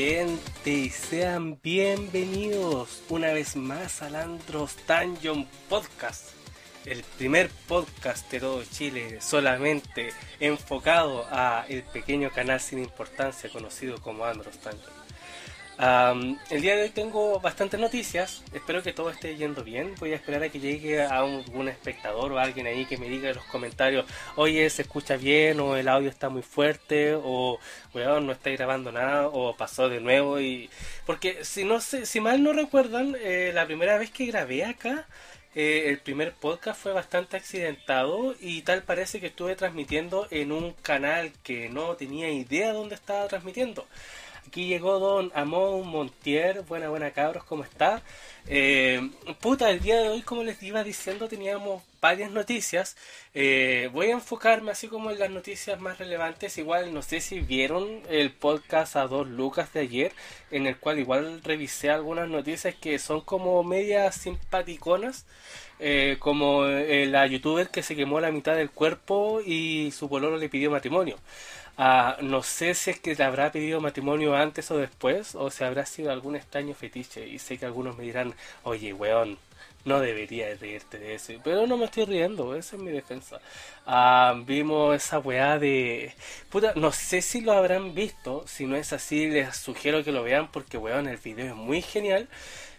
gente y sean bienvenidos una vez más al Andros Dungeon Podcast, el primer podcast de todo Chile solamente enfocado a el pequeño canal sin importancia conocido como Andros Dungeon el día de hoy tengo bastantes noticias. Espero que todo esté yendo bien. Voy a esperar a que llegue a un, espectador o alguien ahí que me diga en los comentarios: Oye, se escucha bien, o el audio está muy fuerte, o no está grabando nada, o pasó de nuevo. y Porque si, no sé, si mal no recuerdan, eh, la primera vez que grabé acá. Eh, el primer podcast fue bastante accidentado y tal parece que estuve transmitiendo en un canal que no tenía idea dónde estaba transmitiendo. Aquí llegó don Amon Montier. Buena, buena cabros, ¿cómo está? Eh, puta, el día de hoy, como les iba diciendo, teníamos varias noticias. Eh, voy a enfocarme así como en las noticias más relevantes. Igual, no sé si vieron el podcast a dos lucas de ayer, en el cual igual revisé algunas noticias que son como medias simpaticonas. Eh, como la youtuber que se quemó la mitad del cuerpo y su pololo le pidió matrimonio. Ah, no sé si es que le habrá pedido matrimonio antes o después, o si habrá sido algún extraño fetiche. Y sé que algunos me dirán, oye, weón, no debería reírte de eso. Pero no me estoy riendo, esa es mi defensa. Ah, vimos esa weá de... Puta, no sé si lo habrán visto. Si no es así, les sugiero que lo vean porque, weón, el video es muy genial.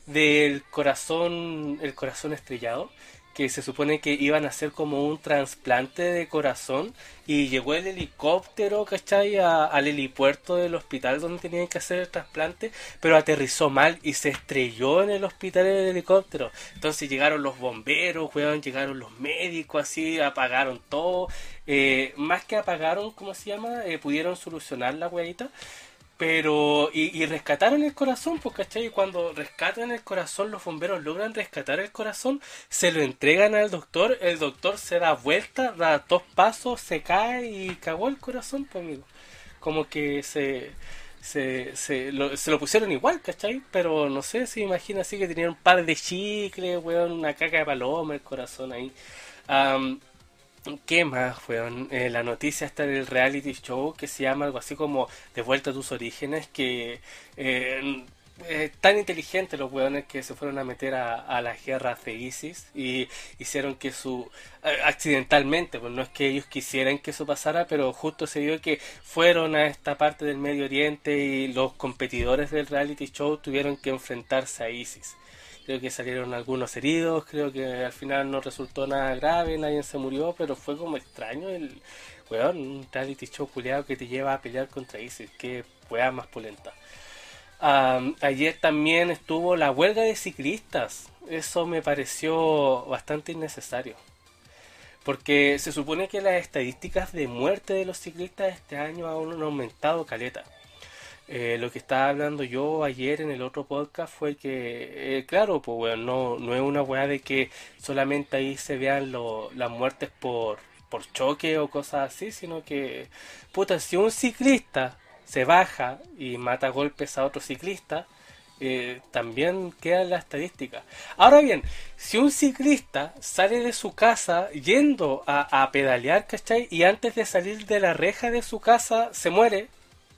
Del corazón, el corazón estrellado que se supone que iban a hacer como un trasplante de corazón y llegó el helicóptero, ¿cachai? al helipuerto del hospital donde tenían que hacer el trasplante, pero aterrizó mal y se estrelló en el hospital el helicóptero. Entonces llegaron los bomberos, weón, llegaron los médicos, así, apagaron todo. Eh, más que apagaron, ¿cómo se llama? Eh, pudieron solucionar la weadita pero, y, rescataron el corazón, pues, ¿cachai? Y cuando rescatan el corazón, los bomberos logran rescatar el corazón, se lo entregan al doctor, el doctor se da vuelta, da dos pasos, se cae y cagó el corazón, pues, amigo. Como que se, se, se, lo, se lo pusieron igual, ¿cachai? Pero no sé, si imagina así que tenían un par de chicles, weón, una caca de paloma, el corazón ahí. ¿Qué más, weón? Eh, la noticia está en el reality show que se llama algo así como De vuelta a tus orígenes, que eh, eh, tan inteligentes los weones que se fueron a meter a, la guerra de ISIS y hicieron que su... accidentalmente, pues no es que ellos quisieran que eso pasara, pero justo se dio que fueron a esta parte del Medio Oriente y los competidores del reality show tuvieron que enfrentarse a ISIS creo que salieron algunos heridos, creo que al final no resultó nada grave, nadie se murió, pero fue como extraño el, weón, un reality show culiado que te lleva a pelear contra ISIS, que weá más polenta. ayer también estuvo la huelga de ciclistas, eso me pareció bastante innecesario. Porque se supone que las estadísticas de muerte de los ciclistas este año han aumentado caleta. Eh, lo que estaba hablando yo ayer en el otro podcast fue que, eh, claro, pues bueno, no, no es una weá de que solamente ahí se vean las muertes por, por choque o cosas así, sino que, puta, si un ciclista se baja y mata golpes a otro ciclista, eh, también queda en la estadística. Ahora bien, si un ciclista sale de su casa yendo a, a pedalear, ¿cachai? Y antes de salir de la reja de su casa se muere,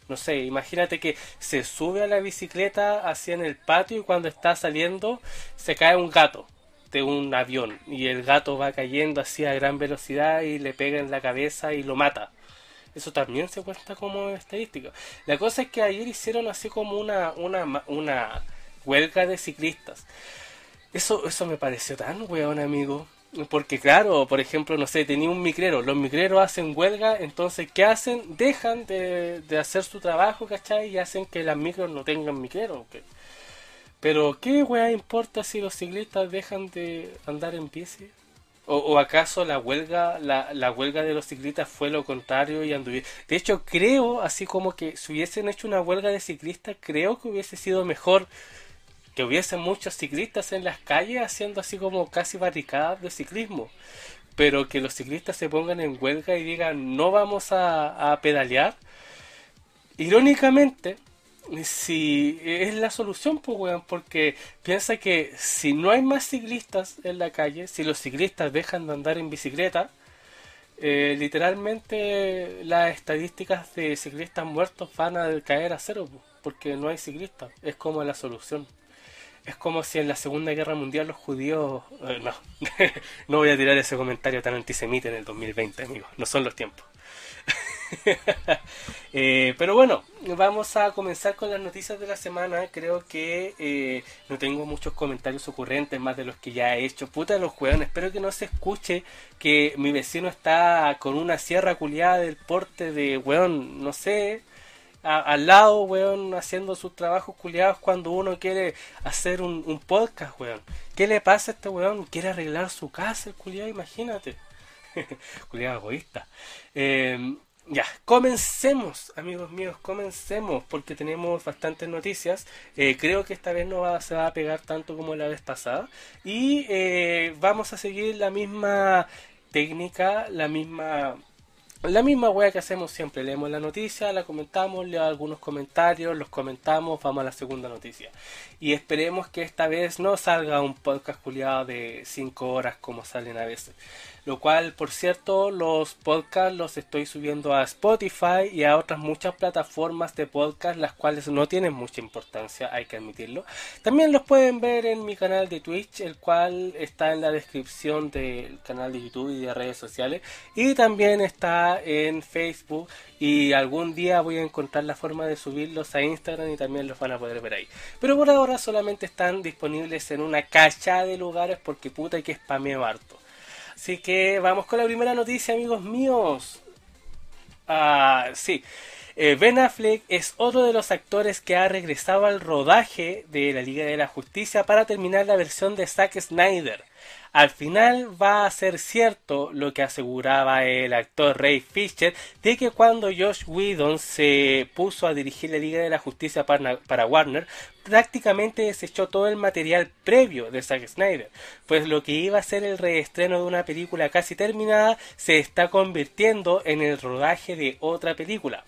no sé, imagínate que se sube a la bicicleta así en el patio y cuando está saliendo se cae un gato de un avión y el gato va cayendo así a gran velocidad y le pega en la cabeza y lo mata. Eso también se cuenta como estadística. La cosa es que ayer hicieron así como una, una, una huelga de ciclistas. Eso, eso me pareció tan weón, amigo. Porque claro, por ejemplo, no sé, tenía un micrero, los micreros hacen huelga, entonces ¿qué hacen? Dejan de, hacer su trabajo, ¿cachai? Y hacen que las micros no tengan micrero. Pero ¿qué weá importa si los ciclistas dejan de andar en bici? ¿O, acaso la huelga la, la, huelga de los ciclistas fue lo contrario y anduvieron? De hecho, creo, así como que si hubiesen hecho una huelga de ciclistas, creo que hubiese sido mejor que hubiese muchos ciclistas en las calles haciendo así como casi barricadas de ciclismo. Pero que los ciclistas se pongan en huelga y digan no vamos a, pedalear. Irónicamente, si es la solución, pues, weón, porque piensa que si no hay más ciclistas en la calle, si los ciclistas dejan de andar en bicicleta, eh, literalmente las estadísticas de ciclistas muertos van a caer a cero. Pues. porque no hay ciclistas. Es como la solución. Es como si en la Segunda Guerra Mundial los judíos... eh, no, no voy a tirar ese comentario tan antisemita en el 2020, amigos. No son los tiempos. Eh, pero bueno, vamos a comenzar con las noticias de la semana. Creo que eh, no tengo muchos comentarios ocurrentes más de los que ya he hecho. Puta los hueones, espero que no se escuche que mi vecino está con una sierra culiada del porte de weón, no sé, al lado, weón, haciendo sus trabajos culiados cuando uno quiere hacer un, un podcast, weón. ¿Qué le pasa a este weón? Quiere arreglar su casa, el culiado, imagínate. culiado egoísta. Eh, ya, comencemos, amigos míos, comencemos, porque tenemos bastantes noticias. Eh, creo que esta vez no va, se va a pegar tanto como la vez pasada. Y eh, vamos a seguir la misma técnica, la misma la misma wea que hacemos siempre, leemos la noticia, la comentamos, leo algunos comentarios, los comentamos, vamos a la segunda noticia. Y esperemos que esta vez no salga un podcast culiado de 5 horas como salen a veces. Lo cual, por cierto, los podcasts los estoy subiendo a Spotify y a otras muchas plataformas de podcast, las cuales no tienen mucha importancia, hay que admitirlo. También los pueden ver en mi canal de Twitch, el cual está en la descripción del canal de YouTube y de redes sociales. Y también está en Facebook y algún día voy a encontrar la forma de subirlos a Instagram y también los van a poder ver ahí. Pero por ahora solamente están disponibles en una cacha de lugares porque puta hay que spameo harto. Así que vamos con la primera noticia, amigos míos. Ah, sí. Eh, ben Affleck es otro de los actores que ha regresado al rodaje de la Liga de la Justicia para terminar la versión de Zack Snyder. Al final va a ser cierto lo que aseguraba el actor Ray Fisher de que cuando Josh Whedon se puso a dirigir la Liga de la Justicia para, Warner, prácticamente desechó todo el material previo de Zack Snyder, pues lo que iba a ser el reestreno de una película casi terminada se está convirtiendo en el rodaje de otra película.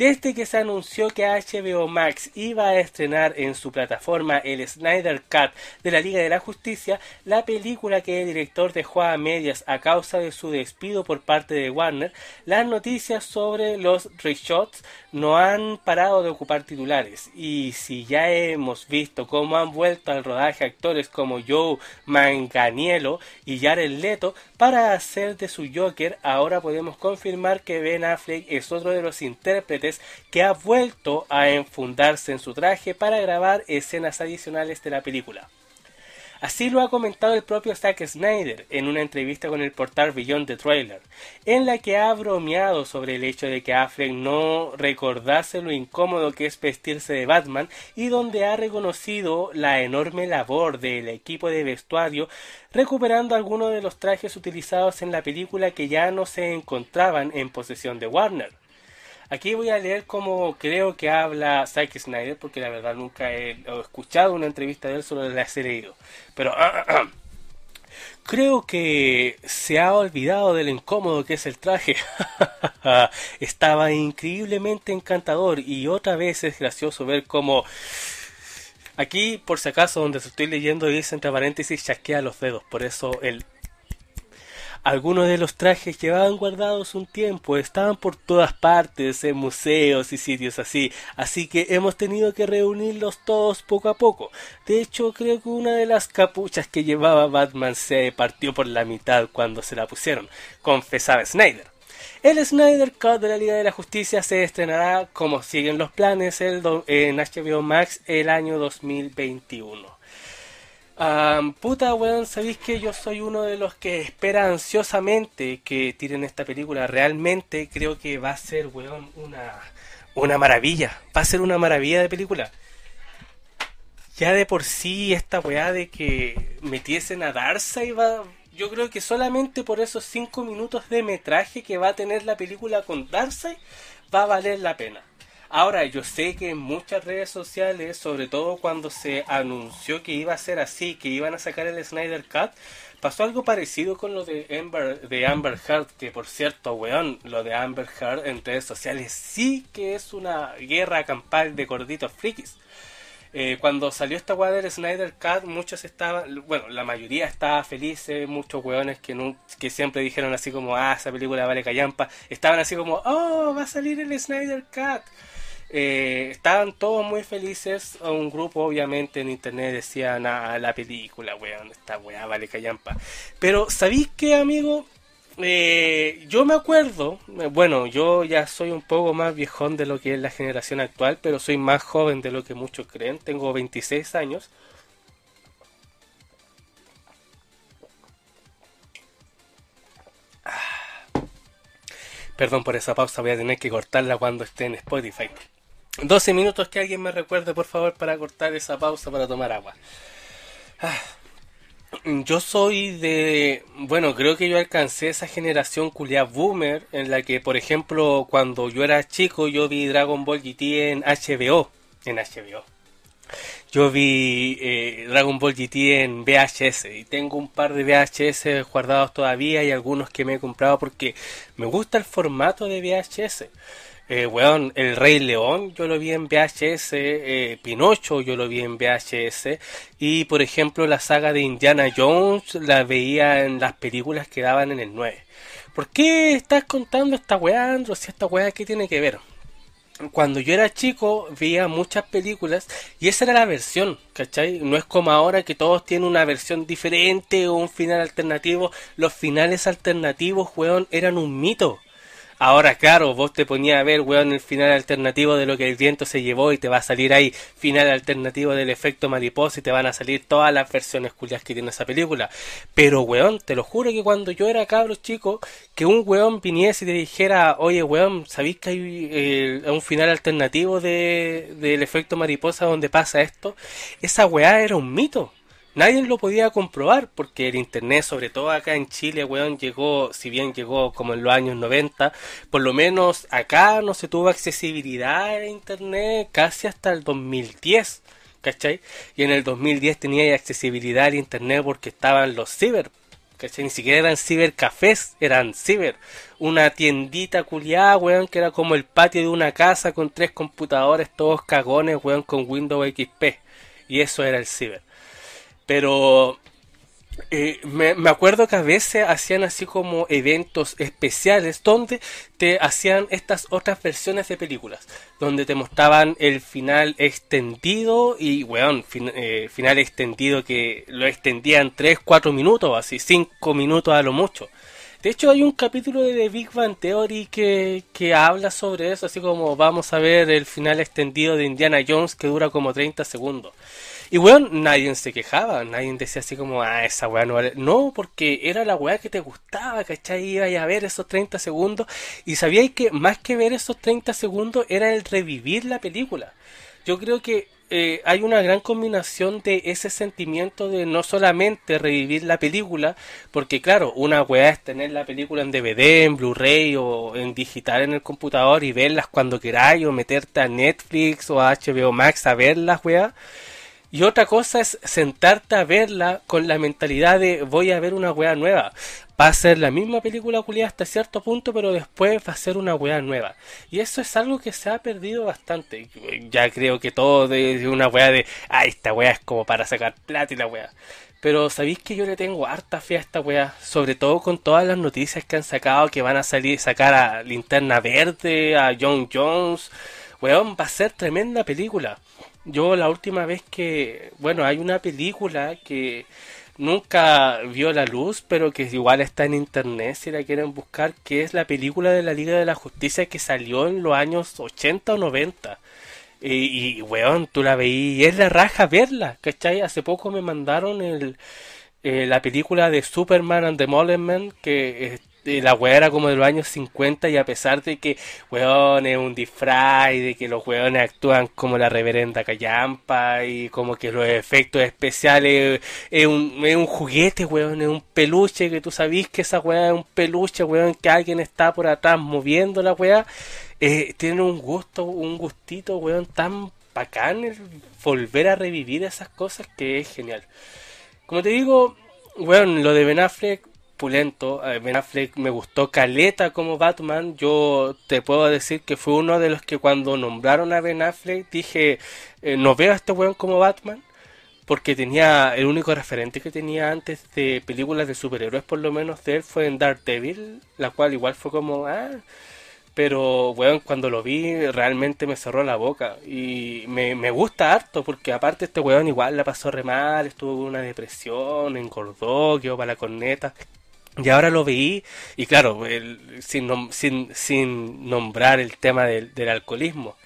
Desde que se anunció que HBO Max iba a estrenar en su plataforma el Snyder Cut de la Liga de la Justicia, la película que el director dejó a medias a causa de su despido por parte de Warner, las noticias sobre los reshots no han parado de ocupar titulares. Y si ya hemos visto cómo han vuelto al rodaje actores como Joe Manganiello y Jared Leto para hacer de su Joker, ahora podemos confirmar que Ben Affleck es otro de los intérpretes que ha vuelto a enfundarse en su traje para grabar escenas adicionales de la película. Así lo ha comentado el propio Zack Snyder en una entrevista con el portal Beyond the Trailer, en la que ha bromeado sobre el hecho de que Affleck no recordase lo incómodo que es vestirse de Batman y donde ha reconocido la enorme labor del equipo de vestuario recuperando algunos de los trajes utilizados en la película que ya no se encontraban en posesión de Warner. Aquí voy a leer como creo que habla Zack Snyder, porque la verdad nunca he, escuchado una entrevista de él, solo la he leído. Pero creo que se ha olvidado de lo incómodo que es el traje. Estaba increíblemente encantador y otra vez es gracioso ver cómo... Aquí, por si acaso, donde estoy leyendo dice entre paréntesis chasquea los dedos, por eso el algunos de los trajes llevaban guardados un tiempo, estaban por todas partes, en museos y sitios así, así que hemos tenido que reunirlos todos poco a poco. De hecho, creo que una de las capuchas que llevaba Batman se partió por la mitad cuando se la pusieron, confesaba Snyder. El Snyder Cut de la Liga de la Justicia se estrenará, como siguen los planes, el en HBO Max el año 2021. Um, puta, weón, sabéis que yo soy uno de los que espera ansiosamente que tiren esta película. Realmente creo que va a ser, weón, una, una maravilla. Va a ser una maravilla de película. Ya de por sí, esta weá de que metiesen a Darkseid va. Yo creo que solamente por esos 5 minutos de metraje que va a tener la película con Darkseid va a valer la pena. Ahora, yo sé que en muchas redes sociales, sobre todo cuando se anunció que iba a ser así, que iban a sacar el Snyder Cut, pasó algo parecido con lo de Amber, de Amber Heard, que por cierto, weón, lo de Amber Heard en redes sociales sí que es una guerra campal de gorditos frikis. Eh, cuando salió esta weá del Snyder Cut, muchos estaban, bueno, la mayoría estaba feliz, muchos weones que, que siempre dijeron así como, ah, esa película vale callampa, estaban así como, oh, va a salir el Snyder Cut. Eh, estaban todos muy felices. Un grupo, obviamente, en internet decía, nada, la película, weón, esta weá vale callampa. Pero, ¿sabéis qué, amigo? Eh, yo me acuerdo, eh, bueno, yo ya soy un poco más viejón de lo que es la generación actual, pero soy más joven de lo que muchos creen. Tengo 26 años. Ah. Perdón por esa pausa, voy a tener que cortarla cuando esté en Spotify. 12 minutos que alguien me recuerde, por favor, para cortar esa pausa para tomar agua. Ah. Yo soy de. Bueno, creo que yo alcancé esa generación culia boomer en la que, por ejemplo, cuando yo era chico, yo vi Dragon Ball GT en HBO. En HBO. Yo vi eh, Dragon Ball GT en VHS y tengo un par de VHS guardados todavía y algunos que me he comprado porque me gusta el formato de VHS. Eh, El Rey León yo lo vi en VHS, eh, Pinocho yo lo vi en VHS y por ejemplo la saga de Indiana Jones la veía en las películas que daban en el 9. ¿Por qué estás contando esta weá, Andro? Si esta weá, ¿qué tiene que ver? Cuando yo era chico veía muchas películas y esa era la versión, ¿cachai? No es como ahora que todos tienen una versión diferente o un final alternativo. Los finales alternativos, weón, eran un mito Ahora, claro, vos te ponías a ver, weón, el final alternativo de lo que el viento se llevó y te va a salir ahí final alternativo del efecto mariposa y te van a salir todas las versiones culias que tiene esa película. Pero, weón, te lo juro que cuando yo era cabro chico, que un weón viniese y te dijera, oye, weón, ¿sabéis que hay eh, un final alternativo de, del efecto mariposa donde pasa esto? Esa weá era un mito nadie lo podía comprobar porque el internet, sobre todo acá en Chile, weón, llegó, si bien llegó como en los años 90, por lo menos acá no se tuvo accesibilidad a internet casi hasta el 2010, ¿cachai? Y en el 2010 tenía accesibilidad al internet porque estaban los ciber, ¿cachai? Ni siquiera eran cibercafés, eran ciber. Una tiendita culiada, weón, que era como el patio de una casa con tres computadores, todos cagones, weón, con Windows XP. Y eso era el ciber. Pero eh, me, acuerdo que a veces hacían así como eventos especiales donde te hacían estas otras versiones de películas, donde te mostraban el final extendido y, weón, eh, final extendido que lo extendían 3, 4 minutos, así 5 minutos a lo mucho. De hecho, hay un capítulo de The Big Bang Theory que, que habla sobre eso, así como vamos a ver el final extendido de Indiana Jones que dura como 30 segundos. Y weón, nadie se quejaba, nadie decía así como, ah, esa weá no vale. No, porque era la weá que te gustaba, ¿cachai? Iba a ver esos 30 segundos y sabíais que más que ver esos 30 segundos era el revivir la película. Yo creo que eh, hay una gran combinación de ese sentimiento de no solamente revivir la película, porque claro, una weá es tener la película en DVD, en Blu-ray o en digital en el computador y verlas cuando queráis o meterte a Netflix o a HBO Max a verlas, weá. Y otra cosa es sentarte a verla con la mentalidad de voy a ver una weá nueva. Va a ser la misma película culiada hasta cierto punto, pero después va a ser una weá nueva. Y eso es algo que se ha perdido bastante. Ya creo que todo de una weá de, ah, esta weá es como para sacar plata y la weá. Pero sabéis que yo le tengo harta fe a esta weá, sobre todo con todas las noticias que han sacado que van a salir, sacar a Linterna Verde, a John Jones. Weón, va a ser tremenda película. Yo la última vez que, bueno, hay una película que nunca vio la luz, pero que igual está en internet si la quieren buscar, que es la película de la Liga de la Justicia que salió en los años 80 o 90. Y, y weón, tú la veí y es la raja verla, ¿cachai? Hace poco me mandaron el, eh, la película de Superman and the Moleman que la weá era como de los años 50 y a pesar de que, weón, es un disfraz y de que los weones actúan como la reverenda callampa y como que los efectos especiales es un, es un juguete, weón, es un peluche que tú sabís que esa weá es un peluche, weón, que alguien está por atrás moviendo la weá, eh, tiene un gusto, un gustito, weón, tan bacán el volver a revivir esas cosas que es genial. Como te digo, weón, lo de Ben Affleck pulento. Ben Affleck me gustó Caleta como Batman. Yo te puedo decir que fue uno de los que cuando nombraron a Ben Affleck dije, eh, no veo a este weón como Batman. Porque tenía, el único referente que tenía antes de películas de superhéroes, por lo menos de él, fue en Daredevil, la cual igual fue como, ah, Pero, weón, cuando lo vi realmente me cerró la boca. Y me, me gusta harto porque aparte este weón igual la pasó re mal, estuvo con una depresión, engordó, quedó para la corneta. Y ahora lo vi, y claro, sin, sin, sin nombrar el tema del, del alcoholismo.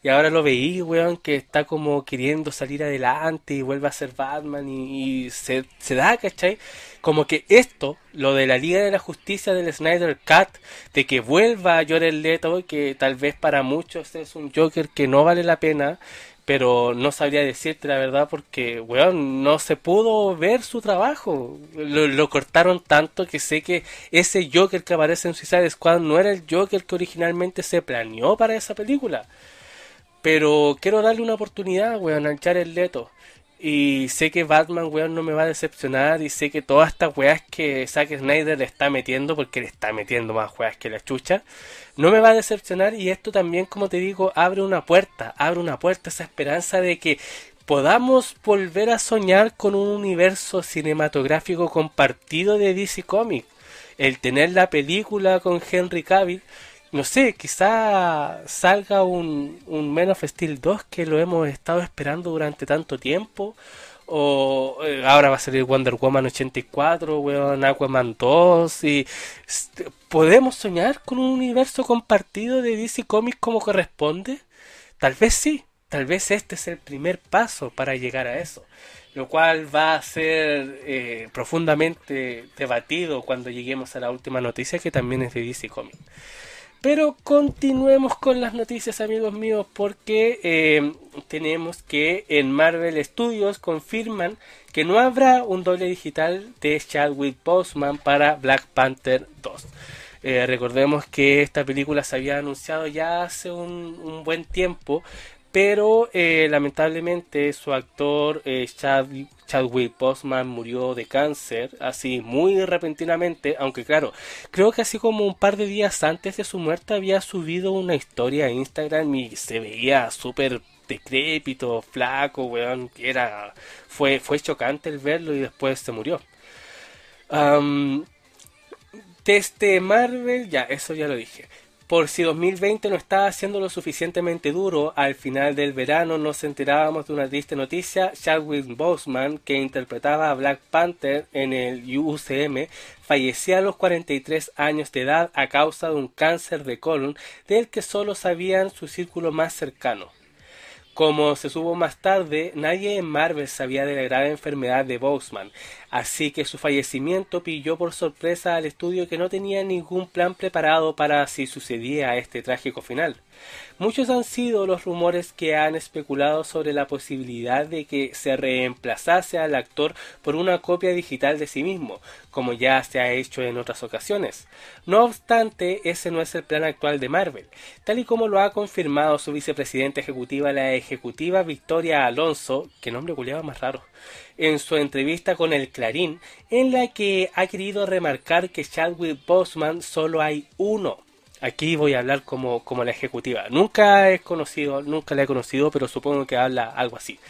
Y ahora lo veí, weón, que está como queriendo salir adelante y vuelve a ser Batman y, se, se, da, ¿cachai? Como que esto, lo de la Liga de la Justicia del Snyder Cut, de que vuelva a Jared Leto, que tal vez para muchos es un Joker que no vale la pena, pero no sabría decirte la verdad porque, weón, no se pudo ver su trabajo. Lo, lo, cortaron tanto que sé que ese Joker que aparece en Suicide Squad no era el Joker que originalmente se planeó para esa película. Pero quiero darle una oportunidad, weón, a el Leto. Y sé que Batman, weón, no me va a decepcionar. Y sé que todas estas weas que Zack Snyder le está metiendo, porque le está metiendo más weas que la chucha, no me va a decepcionar. Y esto también, como te digo, abre una puerta, abre una puerta, esa esperanza de que podamos volver a soñar con un universo cinematográfico compartido de DC Comics. El tener la película con Henry Cavill no sé, quizá salga un, un Men of Steel 2 que lo hemos estado esperando durante tanto tiempo. O eh, ahora va a salir Wonder Woman 84, weón, Aquaman 2. Y podemos soñar con un universo compartido de DC Comics como corresponde. Tal vez sí, tal vez este es el primer paso para llegar a eso. Lo cual va a ser eh, profundamente debatido cuando lleguemos a la última noticia que también es de DC Comics. Pero continuemos con las noticias, amigos míos, porque eh, tenemos que en Marvel Studios confirman que no habrá un doble digital de Chadwick Boseman para Black Panther 2. Eh, recordemos que esta película se había anunciado ya hace un, buen tiempo, pero eh, lamentablemente su actor eh, Chadwick Boseman murió de cáncer, así muy repentinamente, aunque claro, creo que así como un par de días antes de su muerte había subido una historia a Instagram y se veía súper decrépito, flaco, weón, era, fue, fue chocante el verlo y después se murió. desde Marvel, ya, eso ya lo dije. Por si 2020 no estaba siendo lo suficientemente duro, al final del verano nos enterábamos de una triste noticia. Chadwick Boseman, que interpretaba a Black Panther en el UCM, fallecía a los 43 años de edad a causa de un cáncer de colon del que solo sabían su círculo más cercano. Como se supo más tarde, nadie en Marvel sabía de la grave enfermedad de Boseman, así que su fallecimiento pilló por sorpresa al estudio que no tenía ningún plan preparado para si sucedía este trágico final. Muchos han sido los rumores que han especulado sobre la posibilidad de que se reemplazase al actor por una copia digital de sí mismo, como ya se ha hecho en otras ocasiones. No obstante, ese no es el plan actual de Marvel, tal y como lo ha confirmado su vicepresidenta ejecutiva, la ejecutiva Victoria Alonso, que nombre culiado más raro, en su entrevista con el Clarín, en la que ha querido remarcar que Chadwick Boseman solo hay uno Aquí voy a hablar como, como la ejecutiva. Nunca he conocido, nunca la he conocido, pero supongo que habla algo así.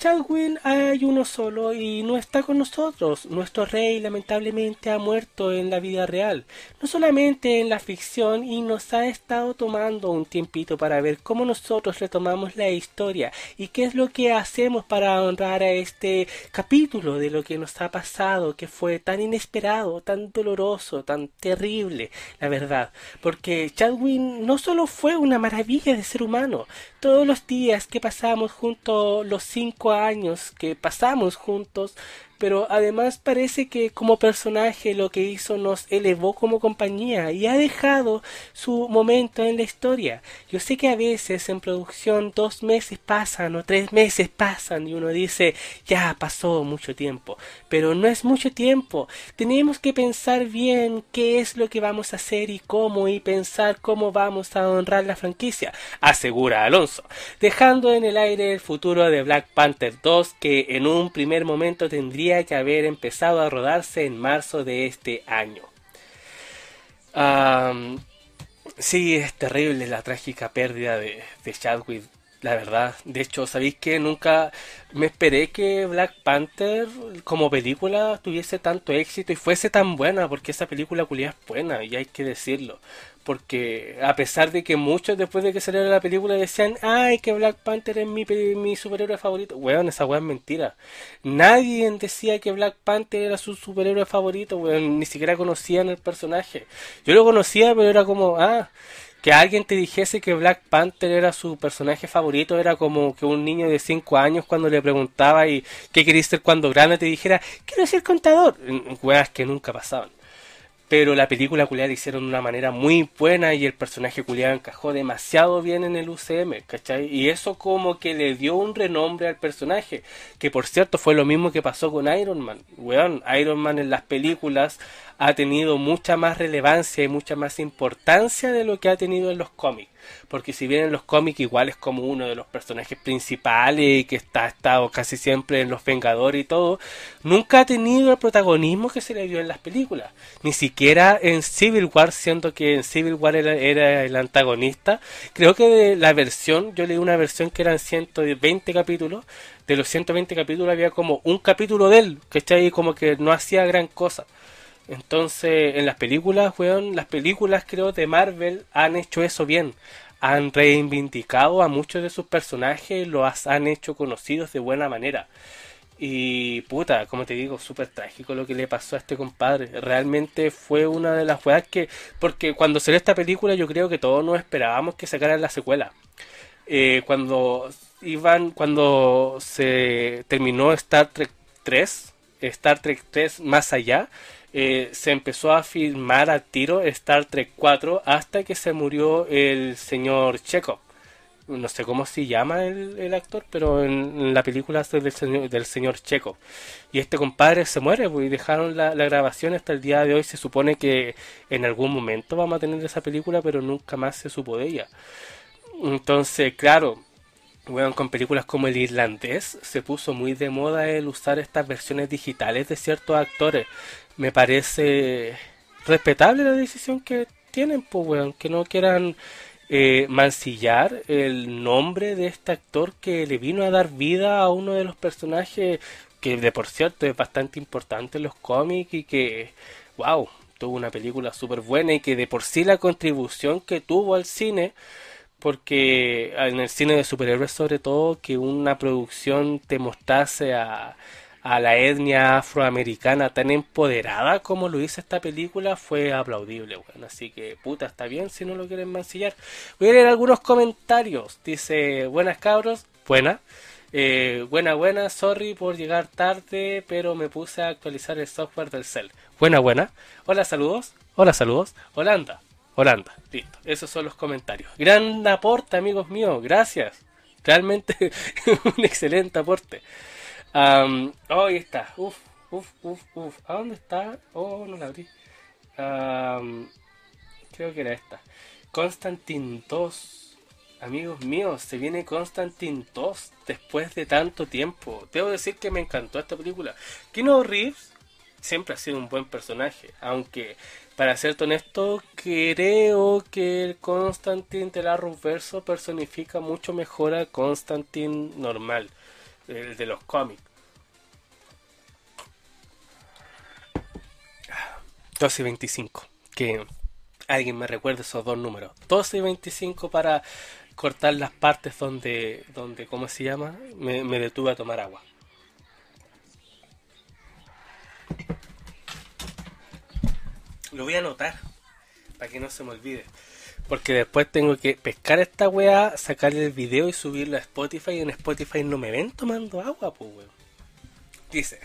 Chadwin hay uno solo y no está con nosotros. Nuestro rey lamentablemente ha muerto en la vida real, no solamente en la ficción y nos ha estado tomando un tiempito para ver cómo nosotros retomamos la historia y qué es lo que hacemos para honrar a este capítulo de lo que nos ha pasado, que fue tan inesperado, tan doloroso, tan terrible, la verdad. Porque Chadwin no solo fue una maravilla de ser humano, todos los días que pasamos junto los cinco años que pasamos juntos pero además parece que como personaje lo que hizo nos elevó como compañía y ha dejado su momento en la historia. Yo sé que a veces en producción dos meses pasan o tres meses pasan y uno dice ya pasó mucho tiempo, pero no es mucho tiempo. Tenemos que pensar bien qué es lo que vamos a hacer y cómo y pensar cómo vamos a honrar la franquicia, asegura Alonso, dejando en el aire el futuro de Black Panther 2 que en un primer momento tendría que haber empezado a rodarse en marzo de este año. sí, es terrible la trágica pérdida de, Chadwick La verdad, de hecho, ¿sabéis que nunca me esperé que Black Panther como película tuviese tanto éxito y fuese tan buena? Porque esa película culia es buena y hay que decirlo. Porque a pesar de que muchos después de que saliera la película decían, ay, que Black Panther es mi, mi superhéroe favorito. Weón, esa weá es mentira. Nadie decía que Black Panther era su superhéroe favorito, weón. Ni siquiera conocían el personaje. Yo lo conocía, pero era como, ah, que alguien te dijese que Black Panther era su personaje favorito era como que un niño de 5 años cuando le preguntaba y qué querías ser cuando grande te dijera quiero ser contador weas que nunca pasaban pero la película culiada la hicieron de una manera muy buena y el personaje culiado encajó demasiado bien en el UCM, ¿cachai? Y eso como que le dio un renombre al personaje, que por cierto fue lo mismo que pasó con Iron Man. Weón, Iron Man en las películas ha tenido mucha más relevancia y mucha más importancia de lo que ha tenido en los cómics. Porque si bien en los cómics igual es como uno de los personajes principales y que está estado casi siempre en los Vengadores y todo, nunca ha tenido el protagonismo que se le dio en las películas. Ni siquiera en Civil War, siendo que en Civil War era, el antagonista. Creo que de la versión, yo leí una versión que eran 120 capítulos, de los 120 capítulos había como un capítulo de él, que está ahí como que no hacía gran cosa. Entonces, en las películas, weón, las películas creo de Marvel han hecho eso bien. Han reivindicado a muchos de sus personajes, los han hecho conocidos de buena manera. Y puta, como te digo, súper trágico lo que le pasó a este compadre. Realmente fue una de las weas que. Porque cuando salió esta película, yo creo que todos nos esperábamos que sacaran la secuela. Eh, cuando iban. Cuando se terminó Star Trek 3, Star Trek 3 más allá eh, se empezó a filmar a tiro Star Trek 4 hasta que se murió el señor Chekhov. No sé cómo se llama el, actor, pero en, la película es del señor, del señor Chekhov. Y este compadre se muere pues, y dejaron la, grabación hasta el día de hoy. Se supone que en algún momento vamos a tener esa película, pero nunca más se supo de ella. Entonces, claro, bueno, con películas como El Irlandés se puso muy de moda el usar estas versiones digitales de ciertos actores me parece respetable la decisión que tienen, pues, weón, que no quieran eh, mancillar el nombre de este actor que le vino a dar vida a uno de los personajes que de por cierto es bastante importante en los cómics y que, wow, tuvo una película súper buena y que de por sí la contribución que tuvo al cine, porque en el cine de superhéroes sobre todo, que una producción te mostrase a, a la etnia afroamericana tan empoderada como lo hizo esta película fue aplaudible. Así que, puta, está bien si no lo quieren mancillar. Voy a leer algunos comentarios. Dice, buenas cabros, buena. Eh, buena, buena, sorry por llegar tarde, pero me puse a actualizar el software del cel. Buena, buena. Hola, saludos. Hola, saludos. Holanda. Holanda. Listo. Esos son los comentarios. Gran aporte, amigos míos. Gracias. Realmente un excelente aporte. Um, oh, ahí está. Uf, uf, uf, uf. ¿A dónde está? Oh, no la abrí. creo que era esta. Constantine 2. Amigos míos, se viene Constantine 2 después de tanto tiempo. Debo decir que me encantó esta película. Kino Reeves siempre ha sido un buen personaje, aunque para ser honesto, creo que el Constantine de la Verso personifica mucho mejor a Constantine normal el de los cómics. 12 y 25. Que alguien me recuerde esos dos números. 12 y 25 para cortar las partes donde, donde ¿cómo se llama? Me, me detuve a tomar agua. Lo voy a anotar para que no se me olvide. Porque después tengo que pescar esta weá, sacarle el video y subirlo a Spotify. Y en Spotify no me ven tomando agua, pues weón. Dice: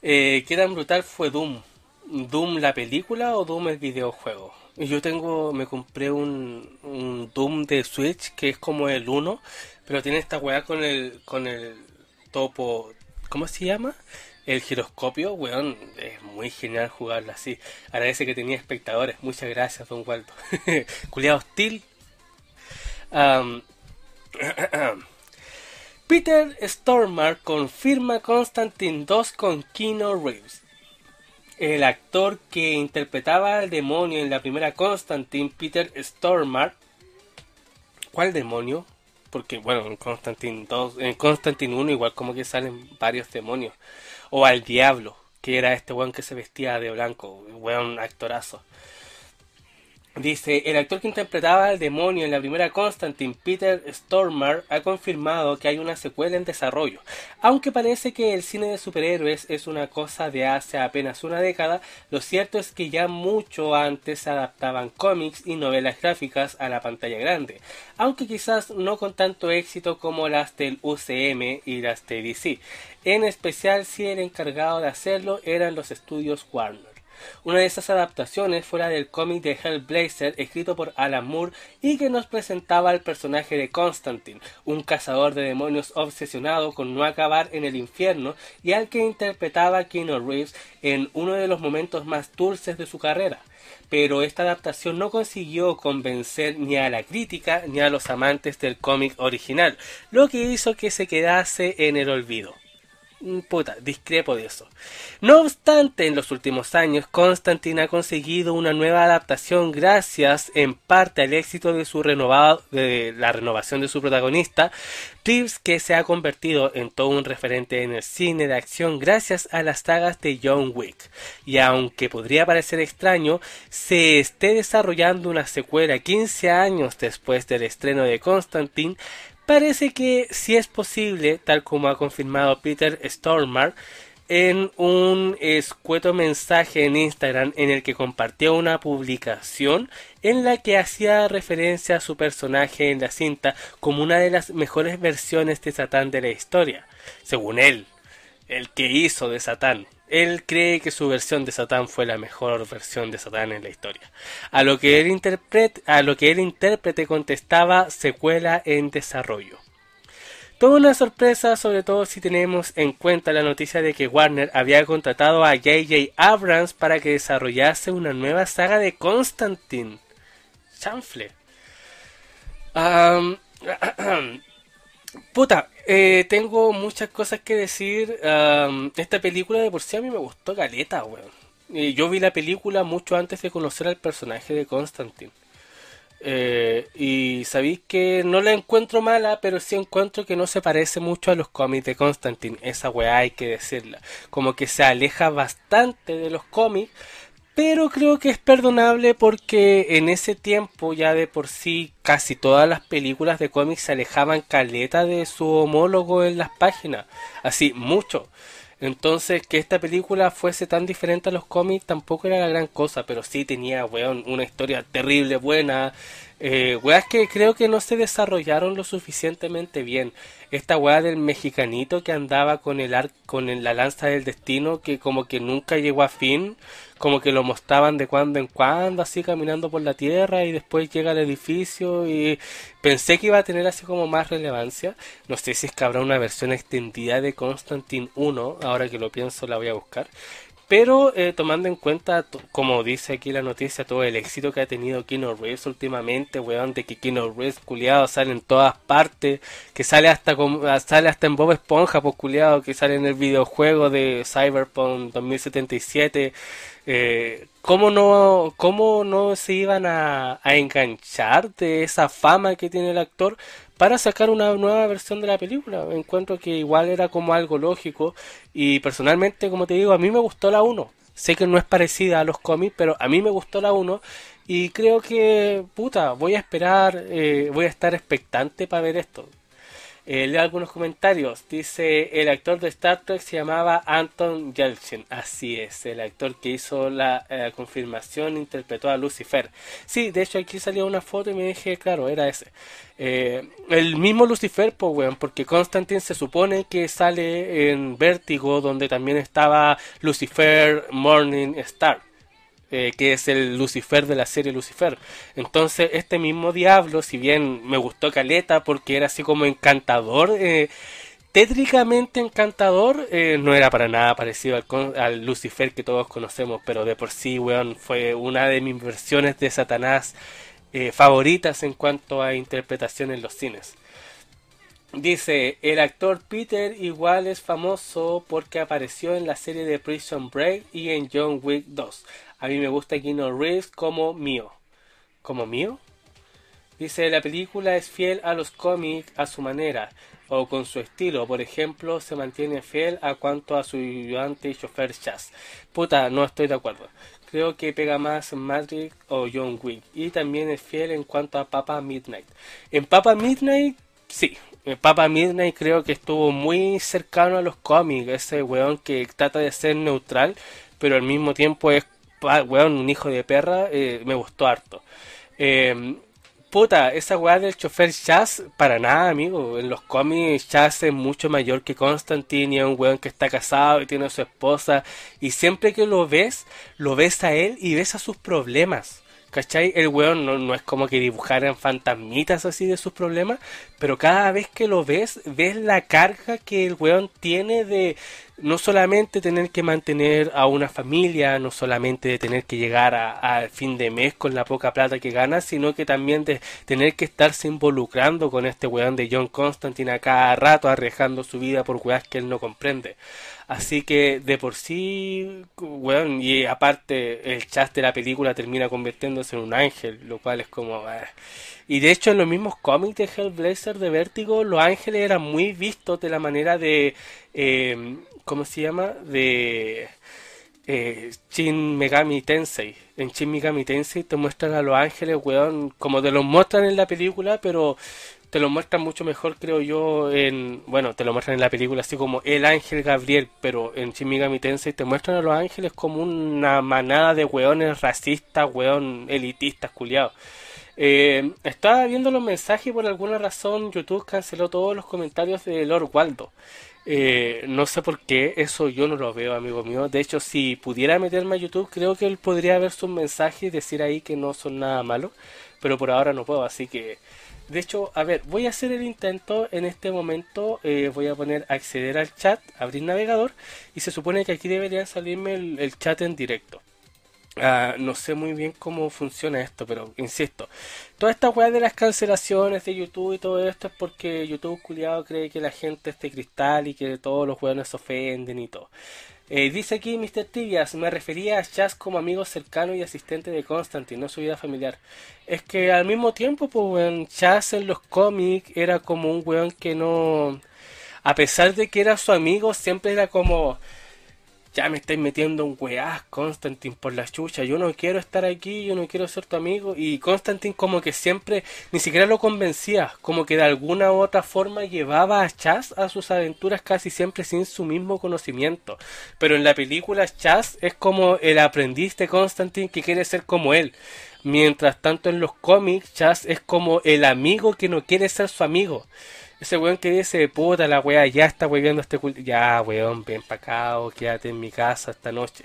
eh, ¿Qué tan brutal fue Doom? ¿Doom la película o Doom el videojuego? Yo tengo, me compré un, un Doom de Switch que es como el 1, pero tiene esta weá con el, con el topo, ¿cómo se llama? El giroscopio, weón, es muy genial jugarlo así. Agradece que tenía espectadores. Muchas gracias, don Waldo. Culeado hostil. Peter Stormare confirma Constantine 2 con Keanu Reeves. El actor que interpretaba al demonio en la primera Constantine, Peter Stormare. ¿Cuál demonio? porque bueno, en Constantine 2, en Constantine 1 igual como que salen varios demonios. O al diablo, que era este weón que se vestía de blanco, weón actorazo. Dice, el actor que interpretaba al demonio en la primera Constantine, Peter Stormare, ha confirmado que hay una secuela en desarrollo. Aunque parece que el cine de superhéroes es una cosa de hace apenas una década, lo cierto es que ya mucho antes se adaptaban cómics y novelas gráficas a la pantalla grande, aunque quizás no con tanto éxito como las del UCM y las de DC. En especial si el encargado de hacerlo eran los estudios Warner. Una de esas adaptaciones fue la del cómic de Hellblazer escrito por Alan Moore y que nos presentaba al personaje de Constantine, un cazador de demonios obsesionado con no acabar en el infierno y al que interpretaba Keanu Reeves en uno de los momentos más dulces de su carrera. Pero esta adaptación no consiguió convencer ni a la crítica ni a los amantes del cómic original, lo que hizo que se quedase en el olvido. Mm, puta, discrepo de eso. No obstante, en los últimos años, Constantine ha conseguido una nueva adaptación gracias en parte al éxito de su renovado, de la renovación de su protagonista, Reeves que se ha convertido en todo un referente en el cine de acción gracias a las sagas de John Wick. Y aunque podría parecer extraño, se esté desarrollando una secuela 15 años después del estreno de Constantine, Parece que si es posible, tal como ha confirmado Peter Stormar en un escueto mensaje en Instagram en el que compartió una publicación en la que hacía referencia a su personaje en la cinta como una de las mejores versiones de Satán de la historia, según él, el que hizo de Satán. Él cree que su versión de Satán fue la mejor versión de Satán en la historia. A lo que el, a lo que el intérprete contestaba secuela en desarrollo. Toda una sorpresa, sobre todo si tenemos en cuenta la noticia de que Warner había contratado a J.J. Abrams para que desarrollase una nueva saga de Constantine. Chanfle. Puta, eh, tengo muchas cosas que decir. esta película de por sí a mí me gustó caleta, weón. yo vi la película mucho antes de conocer al personaje de Constantine. Eh, y sabéis que no la encuentro mala, pero sí encuentro que no se parece mucho a los cómics de Constantine. Esa weá hay que decirla. Como que se aleja bastante de los cómics, pero creo que es perdonable porque en ese tiempo ya de por sí casi todas las películas de cómics se alejaban caleta de su homólogo en las páginas, así mucho. Entonces que esta película fuese tan diferente a los cómics tampoco era la gran cosa, pero sí tenía, weón, una historia terrible, buena, eh, weas que creo que no se desarrollaron lo suficientemente bien. Esta wea del mexicanito que andaba con el ar con la lanza del destino que como que nunca llegó a fin, como que lo mostraban de cuando en cuando así caminando por la tierra y después llega al edificio y pensé que iba a tener así como más relevancia. No sé si es que habrá una versión extendida de Constantine 1, ahora que lo pienso la voy a buscar. Pero eh, tomando en cuenta, como dice aquí la noticia, todo el éxito que ha tenido Kino Reeves últimamente, weón, de que Kino Reeves, culiado, sale en todas partes, que sale hasta ah, sale hasta en Bob Esponja, pues culiado, que sale en el videojuego de Cyberpunk 2077. Eh, ¿cómo, no, ¿Cómo no se iban a enganchar de esa fama que tiene el actor para sacar una nueva versión de la película. Encuentro que igual era como algo lógico y personalmente, como te digo, a mí me gustó la 1. Sé que no es parecida a los cómics, pero a mí me gustó la 1 y creo que, puta, voy a esperar, eh, voy a estar expectante para ver esto. Eh, leo algunos comentarios. Dice, el actor de Star Trek se llamaba Anton Yelchin. Así es, el actor que hizo la eh, confirmación interpretó a Lucifer. Sí, de hecho aquí salió una foto y me dije, claro, era ese. Eh, el mismo Lucifer, pues, weón, porque Constantine se supone que sale en Vértigo, donde también estaba Lucifer Morning Star. Eh, que es el Lucifer de la serie Lucifer. Entonces, este mismo diablo, si bien me gustó Caleta porque era así como encantador, eh, tétricamente encantador, eh, no era para nada parecido al, al, Lucifer que todos conocemos, pero de por sí, weón, fue una de mis versiones de Satanás favoritas en cuanto a interpretación en los cines. Dice, el actor Peter igual es famoso porque apareció en la serie de Prison Break y en John Wick 2. A mí me gusta Keanu Reeves como mío. ¿Como mío? Dice, la película es fiel a los cómics a su manera o con su estilo. Por ejemplo, se mantiene fiel a cuanto a su ayudante y chofer Chaz. Puta, no estoy de acuerdo. Creo que pega más Matrix o John Wick. Y también es fiel en cuanto a Papa Midnight. En Papa Midnight, sí. En Papa Midnight creo que estuvo muy cercano a los cómics. Ese weón que trata de ser neutral, pero al mismo tiempo es weón, un hijo de perra. Eh, me gustó harto. Eh, Puta, esa weá del chofer Chaz, para nada, amigo. En los cómics, Chaz es mucho mayor que Constantine, es un weón que está casado y tiene a su esposa. Y siempre que lo ves, lo ves a él y ves a sus problemas. ¿Cachai? El weón no, no es como que dibujaran fantasmitas así de sus problemas, pero cada vez que lo ves, ves la carga que el weón tiene de, no solamente tener que mantener a una familia, no solamente de tener que llegar al fin de mes con la poca plata que gana, sino que también de tener que estarse involucrando con este weón de John Constantine a cada rato, arriesgando su vida por weas que él no comprende. Así que de por sí, weón, y aparte el chat de la película termina convirtiéndose en un ángel, lo cual es como... Eh. Y de hecho en los mismos cómics de Hellblazer de Vértigo, los ángeles eran muy vistos de la manera de... Eh, ¿cómo se llama? De eh, Shin Megami Tensei. En Shin Megami Tensei te muestran a los ángeles, weón, como te los muestran en la película, pero te lo muestran mucho mejor, creo yo, en... Bueno, te lo muestran en la película así como el ángel Gabriel, pero en Shin Megami Tensei te muestran a los ángeles como una manada de weones racistas, weón elitistas, culiados. Eh, estaba viendo los mensajes y por alguna razón YouTube canceló todos los comentarios de Lord Waldo. Eh, no sé por qué, eso yo no lo veo, amigo mío. De hecho, si pudiera meterme a YouTube, creo que él podría ver sus mensajes y decir ahí que no son nada malos. Pero por ahora no puedo, así que... De hecho, a ver, voy a hacer el intento en este momento. Eh, voy a poner acceder al chat, abrir navegador. Y se supone que aquí debería salirme el chat en directo. Ah, no sé muy bien cómo funciona esto, pero insisto, toda esta weá de las cancelaciones de YouTube y todo esto es porque YouTube culiado cree que la gente es de cristal y que todos los weones se ofenden y todo. Eh, dice aquí Mr. Tibias, me refería a Chas como amigo cercano y asistente de Constantine, no su vida familiar. Es que al mismo tiempo, pues, weón, en los cómics era como un weón que no... A pesar de que era su amigo, siempre era como ya me estáis metiendo un weá, Constantine, por la chucha, yo no quiero estar aquí, yo no quiero ser tu amigo. Y Constantine como que siempre, ni siquiera lo convencía, como que de alguna u otra forma llevaba a Chaz a sus aventuras casi siempre sin su mismo conocimiento. Pero en la película Chaz es como el aprendiz de Constantine que quiere ser como él. Mientras tanto en los cómics Chaz es como el amigo que no quiere ser su amigo. Ese weón que dice, puta la weá, ya está weando este culto. Ya, weón, ven pa' acá o quédate en mi casa esta noche.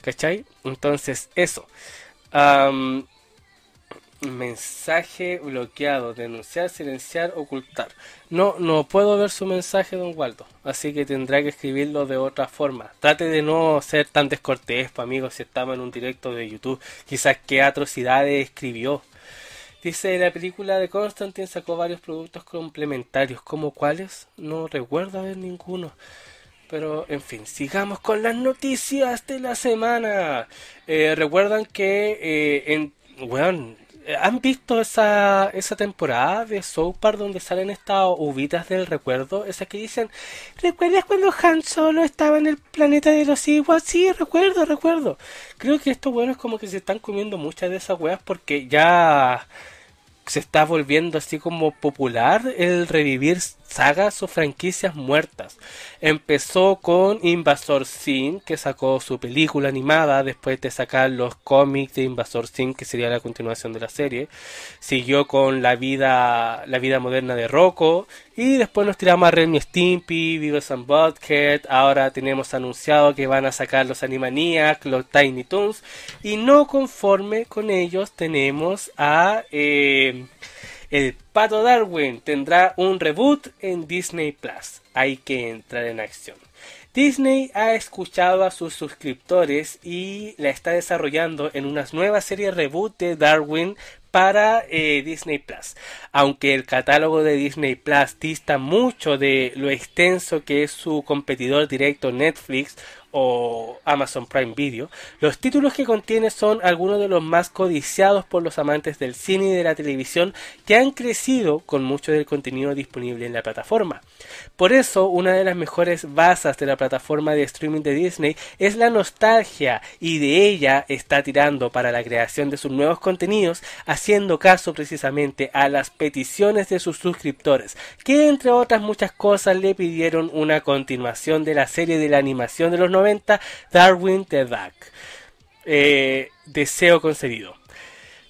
¿Cachai? Entonces, eso. mensaje bloqueado, denunciar, silenciar, ocultar. No, no puedo ver su mensaje, don Waldo. Así que tendrá que escribirlo de otra forma. Trate de no ser tan descortés, pa' amigos, si estamos en un directo de YouTube. Quizás qué atrocidades escribió. Dice, la película de Constantine sacó varios productos complementarios, como cuáles, no recuerdo haber ninguno. Pero, en fin, sigamos con las noticias de la semana. Eh, recuerdan que eh, en... Bueno, ¿Han visto esa, esa temporada de South donde salen estas uvitas del recuerdo? Esas que dicen, ¿recuerdas cuando Han Solo estaba en el planeta de los Iguas? Sí, recuerdo, recuerdo. Creo que estos buenos como que se están comiendo muchas de esas weas porque ya se está volviendo así como popular el revivir sagas o franquicias muertas. Empezó con Invasor Sim, que sacó su película animada después de sacar los cómics de Invasor Sim, que sería la continuación de la serie. Siguió con la vida, la vida moderna de Rocco. Y después nos tiramos a Remy Stimpy, Beavis and. Ahora tenemos anunciado que van a sacar los Animaniacs, los Tiny Toons. Y no conforme con ellos tenemos a... Eh, el Pato Darwin tendrá un reboot en Disney Plus. Hay que entrar en acción. Disney ha escuchado a sus suscriptores y la está desarrollando en una nueva serie reboot de Darwin para eh, Disney Plus. Aunque el catálogo de Disney Plus dista mucho de lo extenso que es su competidor directo Netflix o Amazon Prime Video, los títulos que contiene son algunos de los más codiciados por los amantes del cine y de la televisión que han crecido con mucho del contenido disponible en la plataforma. Por eso, una de las mejores bases de la plataforma de streaming de Disney es la nostalgia y de ella está tirando para la creación de sus nuevos contenidos, haciendo caso precisamente a las peticiones de sus suscriptores, que entre otras muchas cosas le pidieron una continuación de la serie de la animación de los 90 Darwin the Duck. Eh, deseo concedido.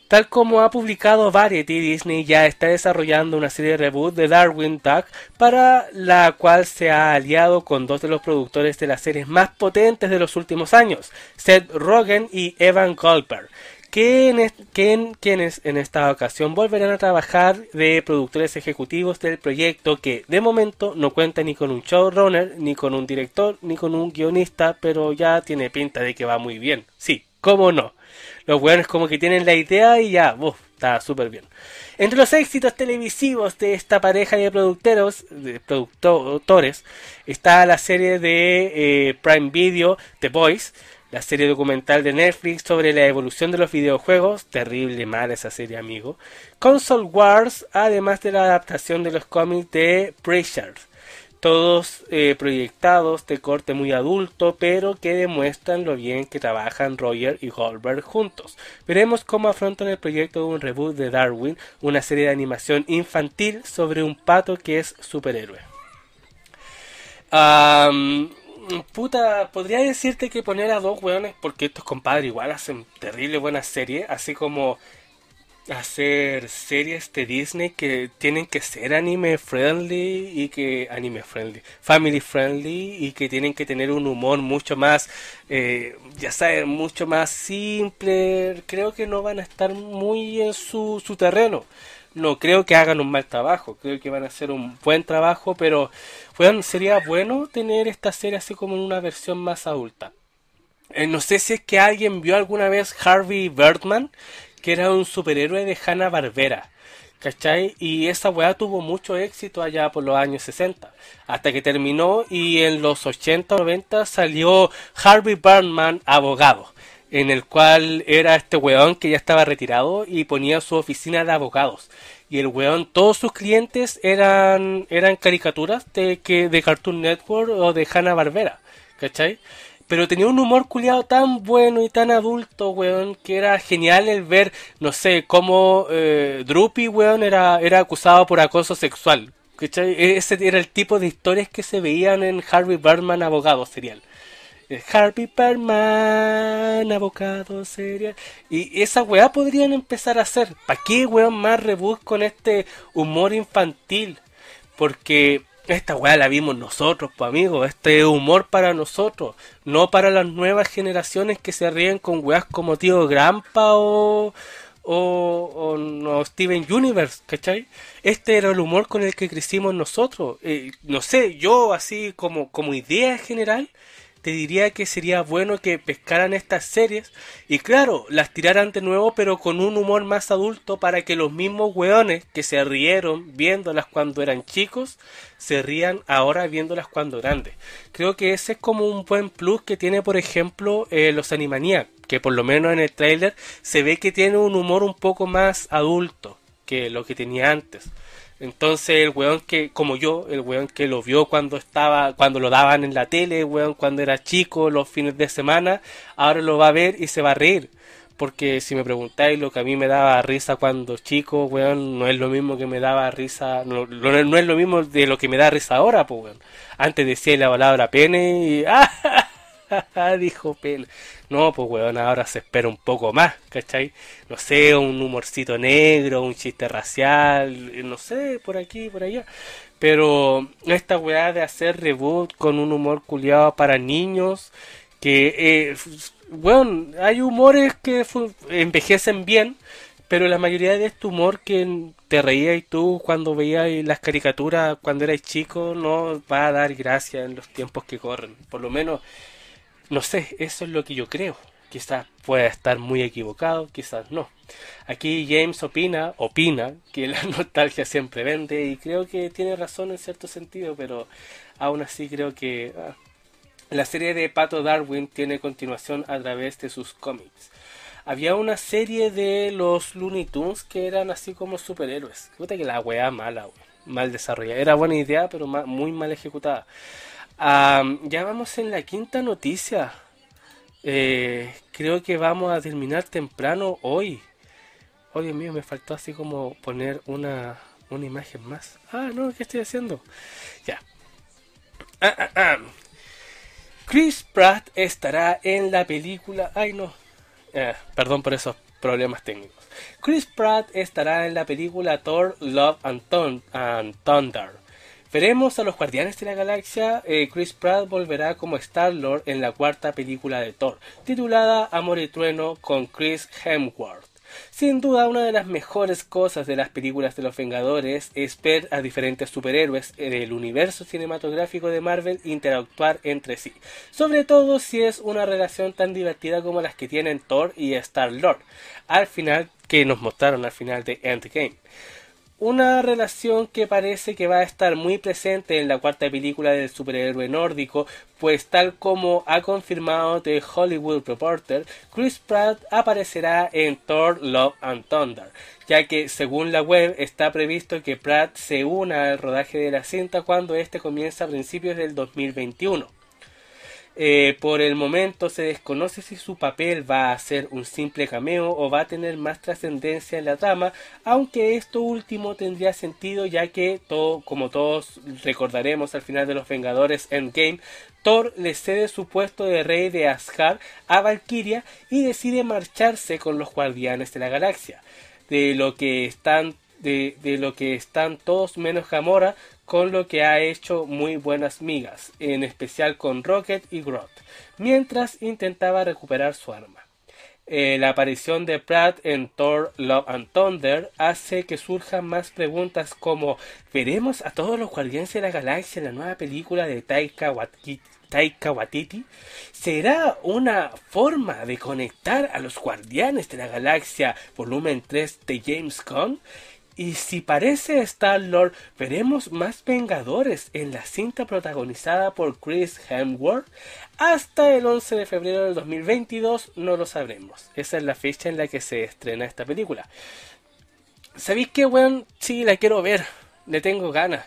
Tal como ha publicado Variety, Disney ya está desarrollando una serie de reboot de Darwin Duck para la cual se ha aliado con dos de los productores de las series más potentes de los últimos años, Seth Rogen y Evan Goldberg, quienes en esta ocasión volverán a trabajar de productores ejecutivos del proyecto que de momento no cuenta ni con un showrunner, ni con un director, ni con un guionista, pero ya tiene pinta de que va muy bien. Sí, cómo no. Los buenos como que tienen la idea y ya, uff, está súper bien. Entre los éxitos televisivos de esta pareja de productores, de productores está la serie de eh, Prime Video The Boys, la serie documental de Netflix sobre la evolución de los videojuegos, terrible mal esa serie amigo, Console Wars, además de la adaptación de los cómics de Pressure, todos eh, proyectados de corte muy adulto, pero que demuestran lo bien que trabajan Roger y Goldberg juntos. Veremos cómo afrontan el proyecto de un reboot de Darwin, una serie de animación infantil sobre un pato que es superhéroe. Puta, podría decirte que poner a dos weones, porque estos compadres igual hacen terrible buenas series, así como hacer series de Disney que tienen que ser anime friendly y que anime friendly, family friendly y que tienen que tener un humor mucho más, eh, ya sabes, mucho más simple. Creo que no van a estar muy en su, su terreno no creo que hagan un mal trabajo, creo que van a hacer un buen trabajo, pero bueno, sería bueno tener esta serie así como en una versión más adulta. Eh, no sé si es que alguien vio alguna vez Harvey Birdman, que era un superhéroe de Hanna Barbera. ¿Cachai? Y esa weá tuvo mucho éxito allá por los años 60. Hasta que terminó y en los 80 90 salió Harvey Birdman abogado en el cual era este weón que ya estaba retirado y ponía su oficina de abogados. Y el weón, todos sus clientes eran, eran caricaturas de, que, de Cartoon Network o de Hanna Barbera, ¿cachai? Pero tenía un humor culiado tan bueno y tan adulto, weón, que era genial el ver, no sé, cómo eh, Droopy, weón, era, era acusado por acoso sexual. ¿Cachai? E-, ese era el tipo de historias que se veían en Harvey Birdman Abogado serial. Harvey Perman, abocado seria. Y esa weá podrían empezar a hacer. ¿Para qué weón más reboot con este humor infantil? Porque esta weá la vimos nosotros, pues amigos. Este humor para nosotros. No para las nuevas generaciones que se ríen con weas como Tío Grampa o, o, o Steven Universe, ¿cachai? Este era el humor con el que crecimos nosotros. Eh, no sé, yo así como, como idea general te diría que sería bueno que pescaran estas series y claro, las tiraran de nuevo pero con un humor más adulto para que los mismos weones que se rieron viéndolas cuando eran chicos se rían ahora viéndolas cuando grandes. Creo que ese es como un buen plus que tiene por ejemplo eh, los Animaniacs, que por lo menos en el trailer se ve que tiene un humor un poco más adulto que lo que tenía antes. Entonces el weón que, como yo, el weón que lo vio cuando estaba, cuando lo daban en la tele, weón cuando era chico, los fines de semana, ahora lo va a ver y se va a reír. Porque si me preguntáis lo que a mí me daba risa cuando chico, weón, no es lo mismo que me daba risa, no, no es lo mismo de lo que me da risa ahora, pues weón. Antes decía la palabra pene y ¡ah! dijo pene. No, pues weón, ahora se espera un poco más, ¿cachai? No sé, un humorcito negro, un chiste racial, no sé, por aquí, por allá. Pero esta weá de hacer reboot con un humor culiado para niños, que, eh, weón, hay humores que envejecen bien, pero la mayoría de este humor que te reías tú cuando veías las caricaturas cuando eras chico no va a dar gracia en los tiempos que corren. Por lo menos no sé, eso es lo que yo creo. quizás pueda estar muy equivocado, quizás no. Aquí James opina, opina que la nostalgia siempre vende y creo que tiene razón en cierto sentido, pero aún así creo que ah, la serie de Pato Darwin tiene continuación a través de sus cómics. Había una serie de los Looney Tunes que eran así como superhéroes. Fíjate que la weá mala, mal desarrollada. Era buena idea, pero muy mal ejecutada. Ya vamos en la quinta noticia. Eh, creo que vamos a terminar temprano hoy. Oh Dios mío, me faltó así como poner una, una imagen más. Ah, no, ¿qué estoy haciendo? Ya. Ah, ah, ah. Chris Pratt estará en la película. Ay, no. Eh, perdón por esos problemas técnicos. Chris Pratt estará en la película Thor Love and, Thunder. Veremos a los Guardianes de la Galaxia. Eh, Chris Pratt volverá como Star-Lord en la cuarta película de Thor, titulada Amor y Trueno con Chris Hemsworth. Sin duda, una de las mejores cosas de las películas de los Vengadores es ver a diferentes superhéroes del universo cinematográfico de Marvel interactuar entre sí, sobre todo si es una relación tan divertida como las que tienen Thor y Star-Lord, al final que nos mostraron al final de Endgame una relación que parece que va a estar muy presente en la cuarta película del superhéroe nórdico, pues tal como ha confirmado The Hollywood Reporter, Chris Pratt aparecerá en Thor Love and Thunder, ya que según la web está previsto que Pratt se una al rodaje de la cinta cuando este comienza a principios del 2021. Eh, por el momento se desconoce si su papel va a ser un simple cameo o va a tener más trascendencia en la trama, aunque esto último tendría sentido ya que, todo, como todos recordaremos al final de los Vengadores Endgame, Thor le cede su puesto de rey de Asgard a Valkyria y decide marcharse con los Guardianes de la Galaxia, de lo que están de, de lo que están todos menos Gamora con lo que ha hecho muy buenas migas, en especial con Rocket y Groot, mientras intentaba recuperar su arma. Eh, la aparición de Pratt en Thor Love and Thunder hace que surjan más preguntas como ¿veremos a todos los guardianes de la galaxia en la nueva película de? Taika Waititi será una forma de conectar a los Guardianes de la Galaxia volumen 3 de James Gunn y si parece Star-Lord, veremos más Vengadores en la cinta protagonizada por Chris Hemsworth. Hasta el 11 de febrero del 2022 no lo sabremos. Esa es la fecha en la que se estrena esta película. ¿Sabéis qué, weón? Sí, la quiero ver. Le tengo ganas.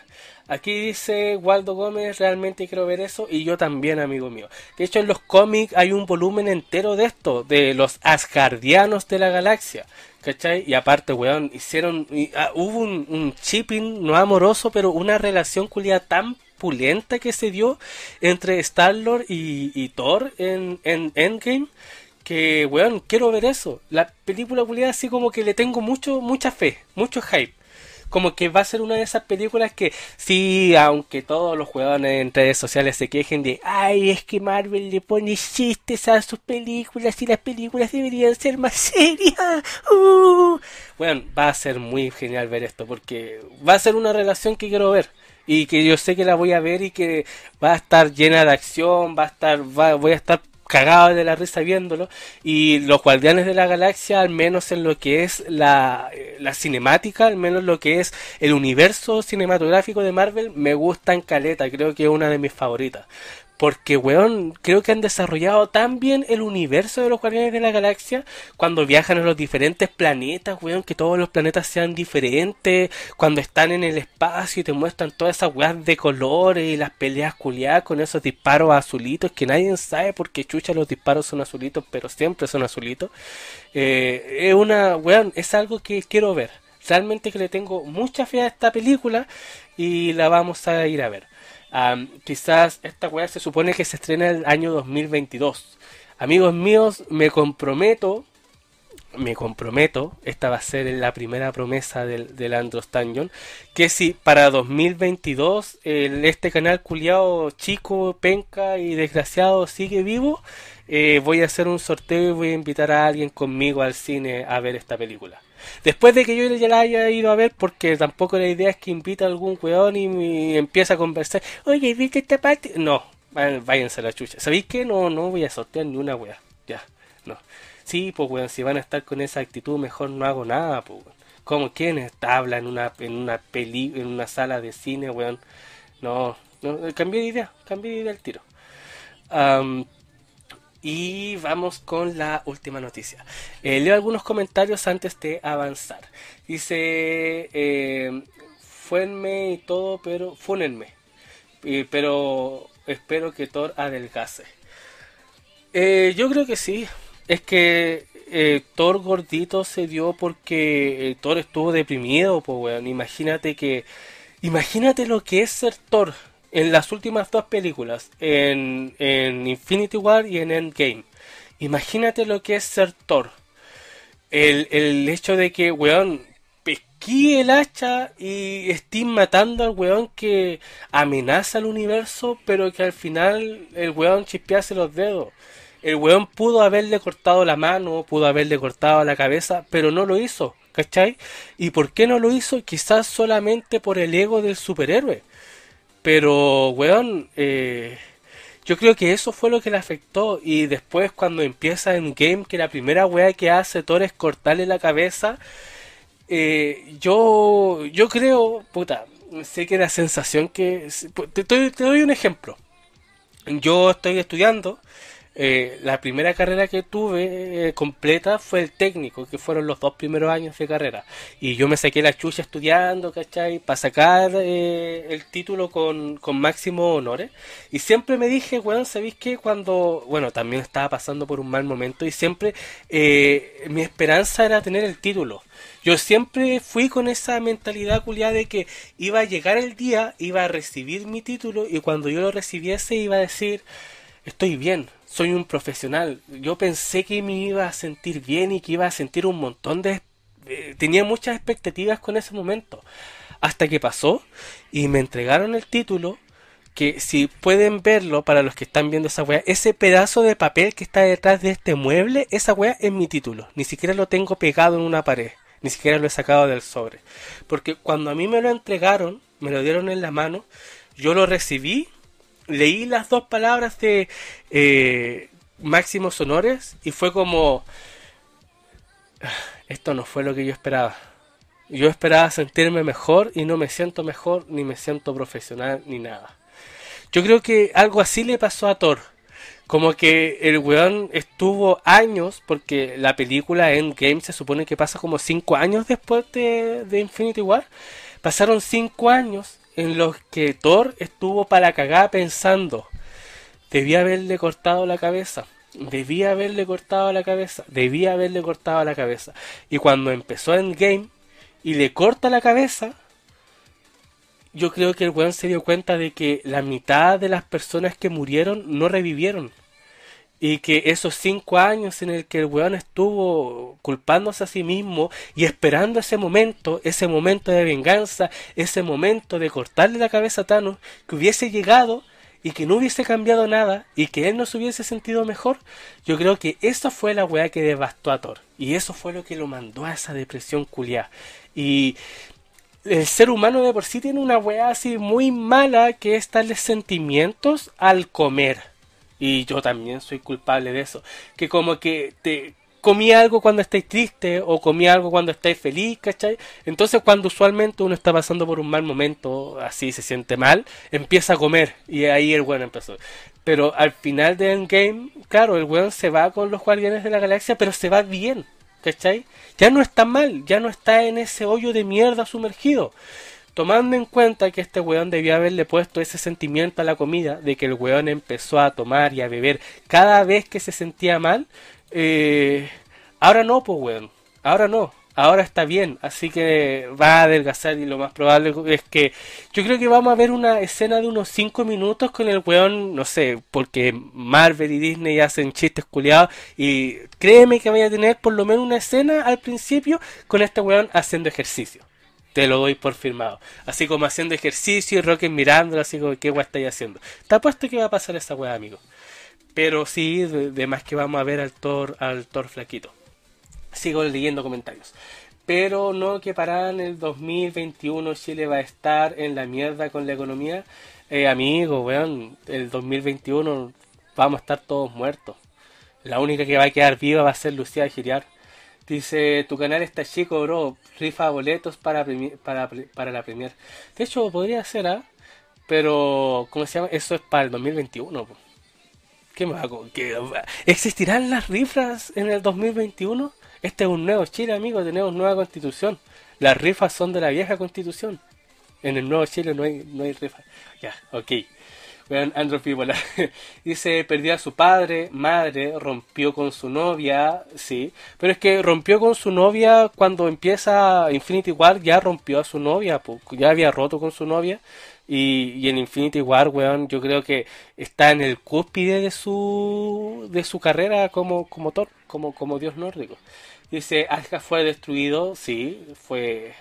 Aquí dice Waldo Gómez, realmente quiero ver eso y yo también, amigo mío. De hecho, en los cómics hay un volumen entero de esto, de los Asgardianos de la galaxia. ¿Cachai? Y aparte, weón, hicieron. Ah, hubo un, un, shipping no amoroso, pero una relación culiada tan pulenta que se dio entre Star-Lord y, Thor en, en Endgame. Que, weón, quiero ver eso. La película culiada, así como que le tengo mucho, mucha fe, mucho hype como que va a ser una de esas películas que sí, aunque todos los jugadores en redes sociales se quejen de, ay, es que Marvel le pone chistes a sus películas y las películas deberían ser más serias. Uh. Bueno, va a ser muy genial ver esto porque va a ser una relación que quiero ver y que yo sé que la voy a ver y que va a estar llena de acción, va a estar, va, voy a estar cagado de la risa viéndolo. Y los Guardianes de la Galaxia, al menos en lo que es la, eh, la cinemática, al menos lo que es el universo cinematográfico de Marvel, me gustan caleta, creo que es una de mis favoritas. Porque, weón, creo que han desarrollado tan bien el universo de los Guardianes de la Galaxia cuando viajan a los diferentes planetas, weón, que todos los planetas sean diferentes, cuando están en el espacio y te muestran todas esas weas de colores y las peleas culiadas con esos disparos azulitos que nadie sabe por qué chucha los disparos son azulitos, pero siempre son azulitos. Eh, es una, weón, es algo que quiero ver. Realmente que le tengo mucha fe a esta película y la vamos a ir a ver quizás esta weá se supone que se estrena el año 2022. Amigos míos, me comprometo, me comprometo, esta va a ser la primera promesa del, del Andros Tanjon, que si para 2022 este canal culiado chico, penca y desgraciado sigue vivo, eh, voy a hacer un sorteo y voy a invitar a alguien conmigo al cine a ver esta película. Después de que yo ya la haya ido a ver, porque tampoco la idea es que invita a algún weón y, y empieza a conversar. Oye, ¿viste esta parte? No, váyanse a la chucha. ¿Sabéis qué? No, no voy a sortear ni una weá. Ya. No. Sí, pues weón, si van a estar con esa actitud, mejor no hago nada, pues weón. Como quien habla en una, en una peli, en una sala de cine, weón. No, no, cambié de idea, cambié de idea al tiro. Y vamos con la última noticia. Eh, leo algunos comentarios antes de avanzar. Dice, eh, fuenme y todo, pero fúnenme. pero espero que Thor adelgace. Eh, yo creo que sí. Es que eh, Thor gordito se dio porque Thor estuvo deprimido, pues weón. Imagínate que. Imagínate lo que es ser Thor en las últimas dos películas, en, en Infinity War y en Endgame. Imagínate lo que es ser Thor. El, hecho de que, weón, pesquí el hacha y estoy matando al weón que amenaza al universo, pero que al final el weón chispease los dedos. El weón pudo haberle cortado la mano, pudo haberle cortado la cabeza, pero no lo hizo, ¿cachai? ¿Y por qué no lo hizo? Quizás solamente por el ego del superhéroe. Pero, weón, eh, yo creo que eso fue lo que le afectó. Y después cuando empieza en game, que la primera weá que hace Thor es cortarle la cabeza, eh, yo, yo creo, puta, sé que la sensación que... Te, te doy un ejemplo. Yo estoy estudiando eh, la primera carrera que tuve eh, completa fue el técnico, que fueron los dos primeros años de carrera. Y yo me saqué la chucha estudiando, ¿cachai? Para sacar eh, el título con, con máximo honores. Y siempre me dije, bueno, ¿sabéis qué? Cuando, bueno, también estaba pasando por un mal momento y siempre mi esperanza era tener el título. Yo siempre fui con esa mentalidad culiada de que iba a llegar el día, iba a recibir mi título y cuando yo lo recibiese iba a decir, estoy bien, soy un profesional. Yo pensé que me iba a sentir bien y que iba a sentir un montón de... tenía muchas expectativas con ese momento. Hasta que pasó y me entregaron el título que si pueden verlo para los que están viendo esa weá, ese pedazo de papel que está detrás de este mueble, esa weá es mi título. Ni siquiera lo tengo pegado en una pared. Ni siquiera lo he sacado del sobre. Porque cuando a mí me lo entregaron, me lo dieron en la mano, yo lo recibí leí las dos palabras de eh, Máximos Honores y fue como... Esto no fue lo que yo esperaba. Yo esperaba sentirme mejor y no me siento mejor, ni me siento profesional, ni nada. Yo creo que algo así le pasó a Thor. Como que el weón estuvo años, porque la película Endgame se supone que pasa como 5 años después de, de Infinity War. Pasaron 5 años en los que Thor estuvo para cagar pensando, debía haberle cortado la cabeza, debía haberle cortado la cabeza, debía haberle cortado la cabeza. Y cuando empezó Endgame y le corta la cabeza, yo creo que el weón se dio cuenta de que la mitad de las personas que murieron no revivieron. Y que esos cinco años en el que el weón estuvo culpándose a sí mismo y esperando ese momento, ese momento de venganza, ese momento de cortarle la cabeza a Thanos, que hubiese llegado y que no hubiese cambiado nada y que él no se hubiese sentido mejor, yo creo que esa fue la weá que devastó a Thor. Y eso fue lo que lo mandó a esa depresión culiada. Y el ser humano de por sí tiene una weá así muy mala que es darle sentimientos al comer y yo también soy culpable de eso. Que como que te comí algo cuando estáis triste o comí algo cuando estáis feliz, ¿cachai? Entonces cuando usualmente uno está pasando por un mal momento, así se siente mal, empieza a comer y ahí el weón empezó. Pero al final de Endgame, claro, el weón se va con los guardianes de la galaxia, pero se va bien, ¿cachai? Ya no está mal, ya no está en ese hoyo de mierda sumergido tomando en cuenta que este weón debía haberle puesto ese sentimiento a la comida, de que el weón empezó a tomar y a beber cada vez que se sentía mal, eh, ahora no, pues weón, ahora no, ahora está bien, así que va a adelgazar y lo más probable es que yo creo que vamos a ver una escena de unos 5 minutos con el weón, no sé, porque Marvel y Disney hacen chistes culiados y créeme que vaya a tener por lo menos una escena al principio con este weón haciendo ejercicio. Te lo doy por firmado. Así como haciendo ejercicio y Rocket mirándolo, así como, ¿qué weá estáis haciendo? Te apuesto que va a pasar esa weá, amigo. Pero sí, de, más que vamos a ver al Thor, al Thor flaquito. Sigo leyendo comentarios. Pero no que para en el 2021 Chile va a estar en la mierda con la economía. Eh, amigo, weón, el 2021 vamos a estar todos muertos. La única que va a quedar viva va a ser Lucía Giriar. Dice, tu canal está chico, bro. Rifa boletos para, para, para la premier. De hecho, podría ser, ¿ah? Pero, ¿cómo se llama? Eso es para el 2021. ¿Qué me hago? ¿Existirán las rifas en el 2021? Este es un nuevo Chile, amigo. Tenemos nueva constitución. Las rifas son de la vieja constitución. En el nuevo Chile no hay, no hay rifas. Ya, ok. Vean, Andrew. Dice, perdió a su padre, madre, rompió con su novia, sí. Pero es que rompió con su novia cuando empieza Infinity War, ya rompió a su novia, ya había roto con su novia. Y, y en Infinity War, weón, yo creo que está en el cúspide de su, de su carrera como, como Thor, como, como dios nórdico. Dice, Asgard fue destruido, sí, fue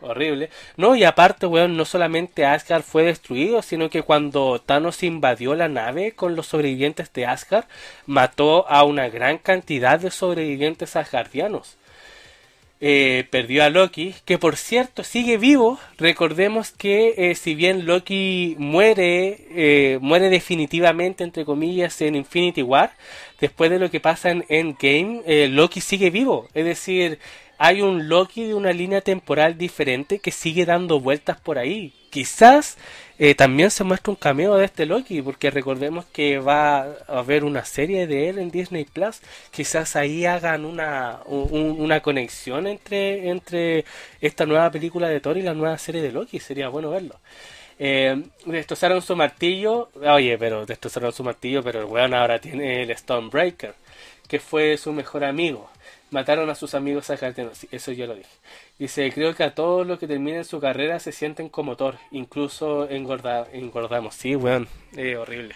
horrible. No, y aparte, weón, no solamente Asgard fue destruido, sino que cuando Thanos invadió la nave con los sobrevivientes de Asgard, mató a una gran cantidad de sobrevivientes asgardianos. Eh, perdió a Loki, que por cierto sigue vivo. Recordemos que eh, si bien Loki muere, eh, muere definitivamente, entre comillas, en Infinity War, después de lo que pasa en Endgame, Loki sigue vivo. Es decir, hay un Loki de una línea temporal diferente que sigue dando vueltas por ahí. Quizás eh, también se muestra un cameo de este Loki, porque recordemos que va a haber una serie de él en Disney Plus. Quizás ahí hagan una, una conexión entre, entre esta nueva película de Thor y la nueva serie de Loki. Sería bueno verlo. Eh, destrozaron su martillo. Oye, pero destrozaron su martillo, pero el weón ahora tiene el Stonebreaker, que fue su mejor amigo mataron a sus amigos a eso yo lo dije. Dice, creo que a todos los que terminen su carrera se sienten como Thor, incluso engorda, engordamos. Sí, weón, es horrible.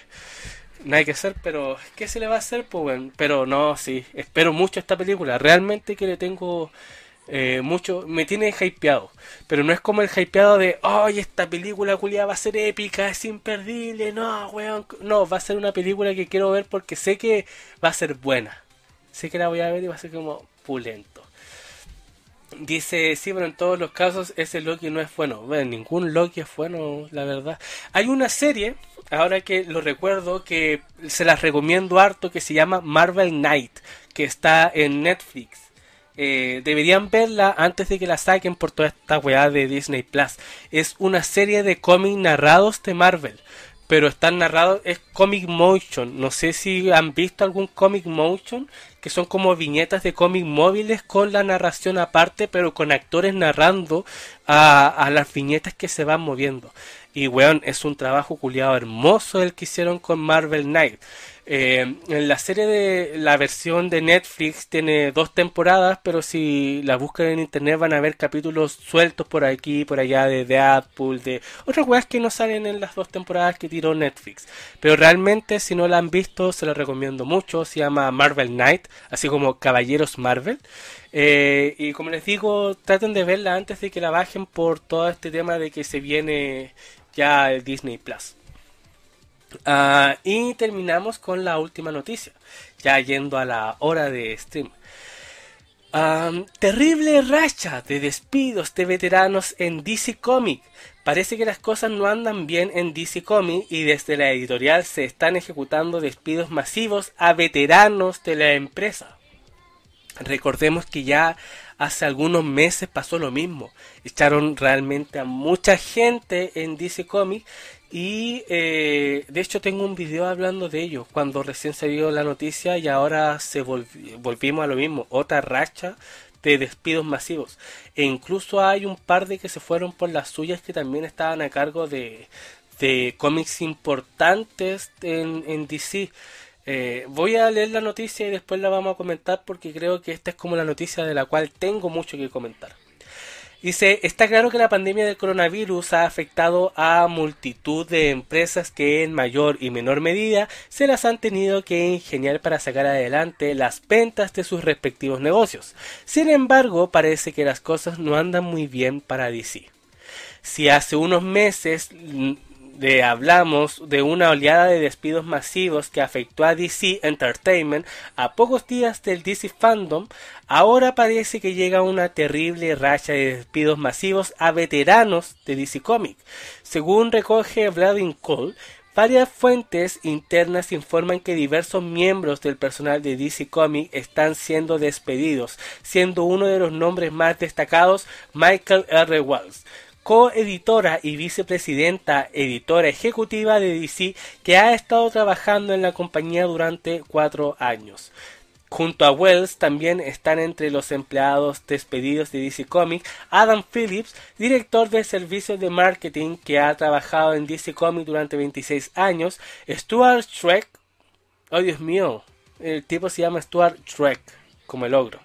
Nada que hacer, pero ¿qué se le va a hacer? Pues, weón? Pero no, sí, espero mucho esta película. Realmente que le tengo eh, mucho, me tiene hypeado. Pero no es como el hypeado de, ay, esta película culia va a ser épica, es imperdible, no, weón. No, va a ser una película que quiero ver porque sé que va a ser buena sé que la voy a ver y va a ser como pulento. Dice, sí, pero en todos los casos ese Loki no es bueno. Bueno, ningún Loki es bueno, la verdad. Hay una serie, ahora que lo recuerdo, que se las recomiendo harto, que se llama Marvel Knight, que está en Netflix. Eh, deberían verla antes de que la saquen por toda esta weá de Disney Plus. Es una serie de cómics narrados de Marvel pero están narrados, es comic motion. No sé si han visto algún comic motion, que son como viñetas de cómic móviles con la narración aparte, pero con actores narrando a, a las viñetas que se van moviendo. Y weón, es un trabajo culiado hermoso el que hicieron con Marvel Knight. Eh, en la serie de la versión de Netflix tiene dos temporadas, pero si la buscan en internet van a ver capítulos sueltos por aquí, por allá de Deadpool, de otras weas que no salen en las dos temporadas que tiró Netflix. Pero realmente si no la han visto se la recomiendo mucho. Se llama Marvel Knight, así como Caballeros Marvel. Eh, y como les digo, traten de verla antes de que la bajen por todo este tema de que se viene ya el Disney Plus. Ah, y terminamos con la última noticia, ya yendo a la hora de stream. terrible racha de despidos de veteranos en DC Comics. Parece que las cosas no andan bien en DC Comics y desde la editorial se están ejecutando despidos masivos a veteranos de la empresa. Recordemos que ya hace algunos meses pasó lo mismo. Echaron realmente a mucha gente en DC Comics y eh, de hecho tengo un video hablando de ello, cuando recién se dio la noticia y ahora se volvimos a lo mismo, otra racha de despidos masivos. E incluso hay un par de que se fueron por las suyas que también estaban a cargo de, de cómics importantes en, en DC. Eh, voy a leer la noticia y después la vamos a comentar porque creo que esta es como la noticia de la cual tengo mucho que comentar. Dice, está claro que la pandemia del coronavirus ha afectado a multitud de empresas que en mayor y menor medida se las han tenido que ingeniar para sacar adelante las ventas de sus respectivos negocios. Sin embargo, parece que las cosas no andan muy bien para DC. Si hace unos meses de, hablamos de una oleada de despidos masivos que afectó a DC Entertainment a pocos días del DC Fandom, ahora parece que llega una terrible racha de despidos masivos a veteranos de DC Comics. Según recoge Vladimir Cole, Varias fuentes internas informan que diversos miembros del personal de DC Comics están siendo despedidos, siendo uno de los nombres más destacados Michael R. Wells, coeditora y vicepresidenta editora ejecutiva de DC que ha estado trabajando en la compañía durante cuatro años. Junto a Wells también están entre los empleados despedidos de DC Comics Adam Phillips, director de servicios de marketing que ha trabajado en DC Comics durante 26 años, Stuart Shrek, oh Dios mío, el tipo se llama Stuart Shrek, como el ogro,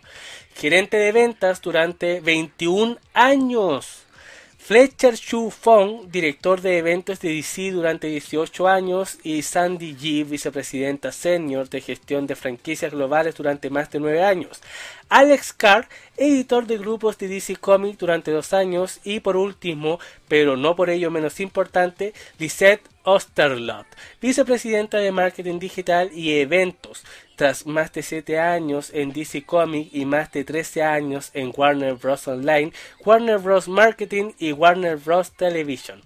gerente de ventas durante 21 años. Fletcher Chu Fong, director de eventos de DC durante 18 años, y Sandy G, vicepresidenta senior de gestión de franquicias globales durante más de 9 años. Alex Carr, editor de grupos de DC Comics durante dos años, y por último, pero no por ello menos importante, Lisette Osterlot, vicepresidenta de marketing digital y eventos, tras más de 7 años en DC Comics y más de 13 años en Warner Bros. Online, Warner Bros. Marketing y Warner Bros. Television.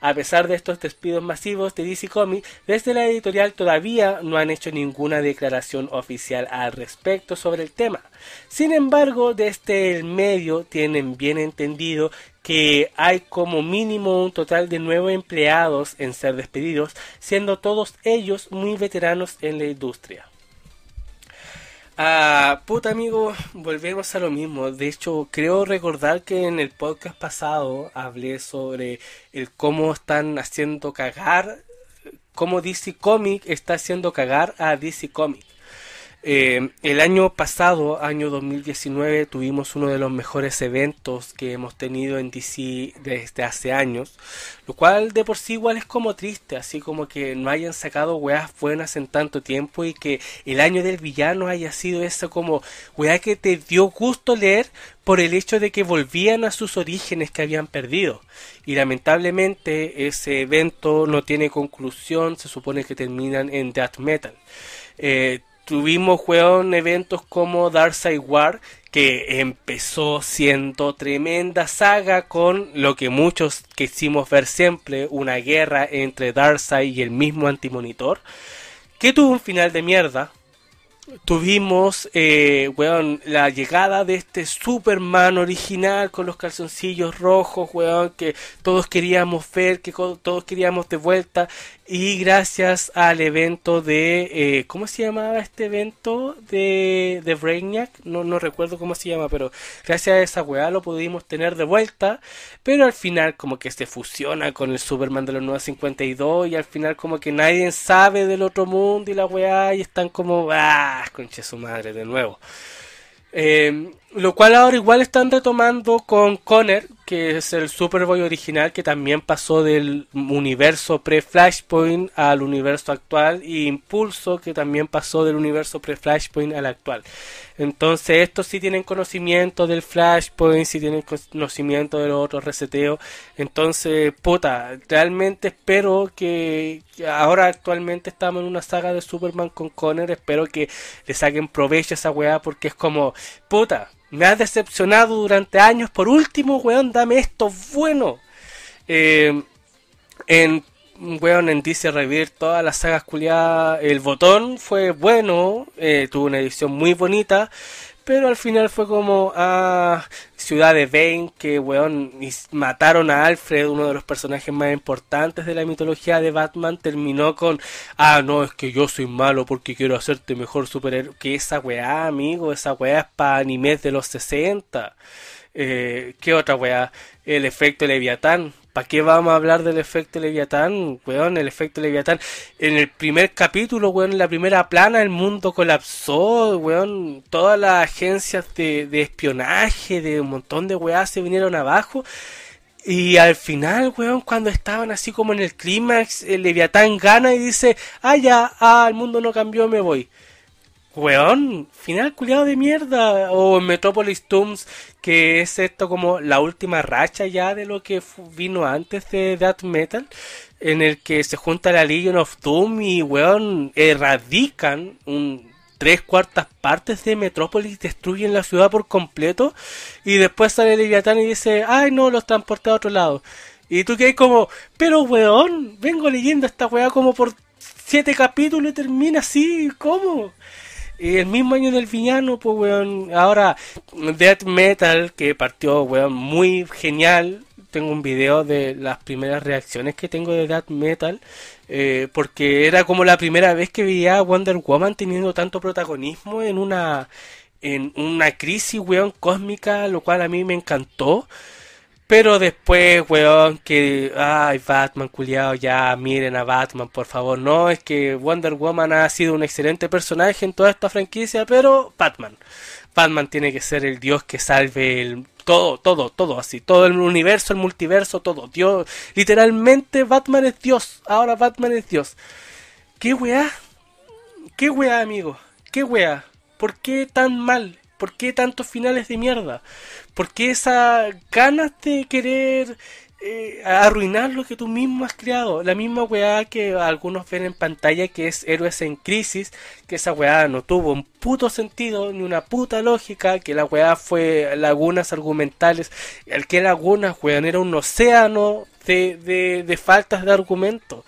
A pesar de estos despidos masivos de DC Comics, desde la editorial todavía no han hecho ninguna declaración oficial al respecto sobre el tema. Sin embargo, desde el medio tienen bien entendido que hay como mínimo un total de nueve empleados en ser despedidos, siendo todos ellos muy veteranos en la industria. Ah, puta amigo, volvemos a lo mismo. De hecho, creo recordar que en el podcast pasado hablé sobre el cómo están haciendo cagar, cómo DC Comics está haciendo cagar a DC Comics. Eh, el año pasado, año 2019, tuvimos uno de los mejores eventos que hemos tenido en DC desde hace años, lo cual de por sí igual es como triste, así como que no hayan sacado weas buenas en tanto tiempo y que el año del villano haya sido eso como wea que te dio gusto leer por el hecho de que volvían a sus orígenes que habían perdido. Y lamentablemente ese evento no tiene conclusión, se supone que terminan en Death Metal. Eh, tuvimos weón, eventos como Darkseid War, que empezó siendo tremenda saga con lo que muchos quisimos ver siempre, una guerra entre Darkseid y el mismo antimonitor, que tuvo un final de mierda, tuvimos eh, la llegada de este Superman original con los calzoncillos rojos, weón, que todos queríamos ver, que todos queríamos de vuelta. Y gracias al evento de. Eh, ¿Cómo se llamaba este evento? De, de Brainiac. No, no recuerdo cómo se llama, pero gracias a esa weá lo pudimos tener de vuelta. Pero al final, como que se fusiona con el Superman de los 952. Y al final, como que nadie sabe del otro mundo y la weá. Y están como. ¡Ah! Conche su madre, de nuevo. Eh, lo cual ahora igual están retomando con Conner, que es el Superboy original que también pasó del universo pre-Flashpoint al universo actual, y Impulso que también pasó del universo pre-Flashpoint al actual. Entonces estos sí tienen conocimiento del Flashpoint, sí tienen conocimiento de los otros reseteos. Entonces, puta, realmente espero que, ahora actualmente estamos en una saga de Superman con Conner, espero que le saquen provecho a esa weá porque es como, puta, me has decepcionado durante años. Por último, weón, dame esto bueno. Eh, en weón, en DC Revir todas las sagas culiadas. El botón fue bueno. Eh, tuvo una edición muy bonita. Pero al final fue como a ah, Ciudad de Bane, que weón, mataron a Alfred, uno de los personajes más importantes de la mitología de Batman. Terminó con, ah, no, es que yo soy malo porque quiero hacerte mejor superhéroe. Que esa weá, amigo, esa weá es para animes de los 60. Eh, ¿Qué otra weá? El efecto Leviatán. ¿Para qué vamos a hablar del efecto Leviatán? Weón, el efecto Leviatán. En el primer capítulo, weón, en la primera plana, el mundo colapsó, weón. Todas las agencias de, de espionaje, de un montón de weá se vinieron abajo. Y al final, weón, cuando estaban así como en el clímax, el Leviatán gana y dice, ah, ya, ah, el mundo no cambió, me voy. Weón, final culiado de mierda. O Metropolis Tombs, que es esto como la última racha ya de lo que vino antes de Death Metal. En el que se junta la Legion of Doom y, weón, erradican un tres cuartas partes de Metrópolis, destruyen la ciudad por completo. Y después sale Leviatán y dice, ay no, los transporté a otro lado. Y tú que como, pero weón, vengo leyendo esta weá como por siete capítulos y termina así, ¿cómo? El mismo año del villano, pues weón, ahora Death Metal, que partió, weón, muy genial. Tengo un video de las primeras reacciones que tengo de Death Metal. Eh, porque era como la primera vez que veía a Wonder Woman teniendo tanto protagonismo en una en una crisis, weón, cósmica, lo cual a mí me encantó. Pero después, weón, que, ay, Batman, culiado, ya, miren a Batman, por favor. No, es que Wonder Woman ha sido un excelente personaje en toda esta franquicia, pero Batman. Batman tiene que ser el dios que salve el, todo, todo, todo así. Todo el universo, el multiverso, todo. Dios, literalmente Batman es Dios. Ahora Batman es Dios. ¿Qué weá? ¿Qué weá, amigo? ¿Qué weá? ¿Por qué tan mal? ¿Por qué tantos finales de mierda? ¿Por qué esa ganas de querer eh, arruinar lo que tú mismo has creado? La misma weá que algunos ven en pantalla que es Héroes en Crisis, que esa weá no tuvo un puto sentido ni una puta lógica, que la weá fue lagunas argumentales, el que lagunas, weón, era un océano de, de, de faltas de argumento.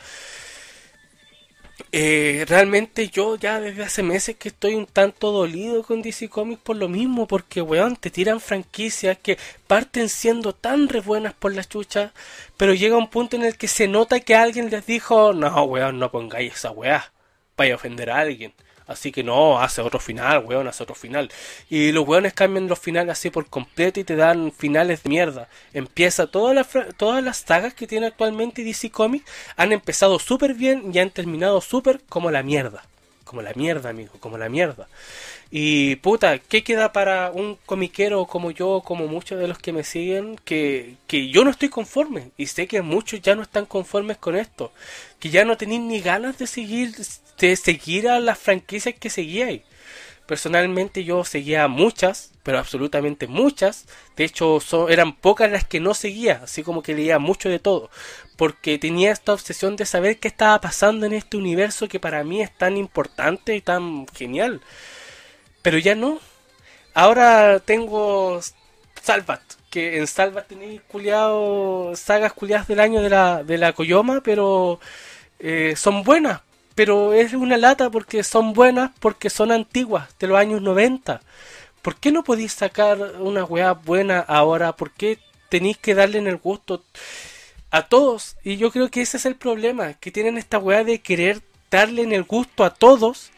Eh, realmente yo ya desde hace meses que estoy un tanto dolido con DC Comics por lo mismo, porque weón, te tiran franquicias que parten siendo tan re buenas por la chucha, pero llega un punto en el que se nota que alguien les dijo, no weón, no pongáis esa weá, vaya a ofender a alguien. Así que no, hace otro final, weón, hace otro final. Y los weones cambian los finales así por completo y te dan finales de mierda. Empieza todas las, todas las sagas que tiene actualmente DC Comics han empezado súper bien y han terminado súper como la mierda. Como la mierda, amigo, como la mierda. Y puta, ¿qué queda para un comiquero como yo, como muchos de los que me siguen? Que, que yo no estoy conforme. Y sé que muchos ya no están conformes con esto. Que ya no tenéis ni ganas de seguir de seguir a las franquicias que seguíais. Personalmente yo seguía muchas, pero absolutamente muchas. De hecho, eran pocas las que no seguía, así como que leía mucho de todo. Porque tenía esta obsesión de saber qué estaba pasando en este universo que para mí es tan importante y tan genial. Pero ya no. Ahora tengo Salvat, que en Salvat tenéis culiado, sagas culiadas del año de la, de la Koyoma, pero eh, son buenas pero es una lata porque son buenas, porque son antiguas, de los años 90. ¿Por qué no podéis sacar una weá buena ahora? ¿Por qué tenéis que darle en el gusto a todos? Y yo creo que ese es el problema, que tienen esta weá de querer darle en el gusto a todos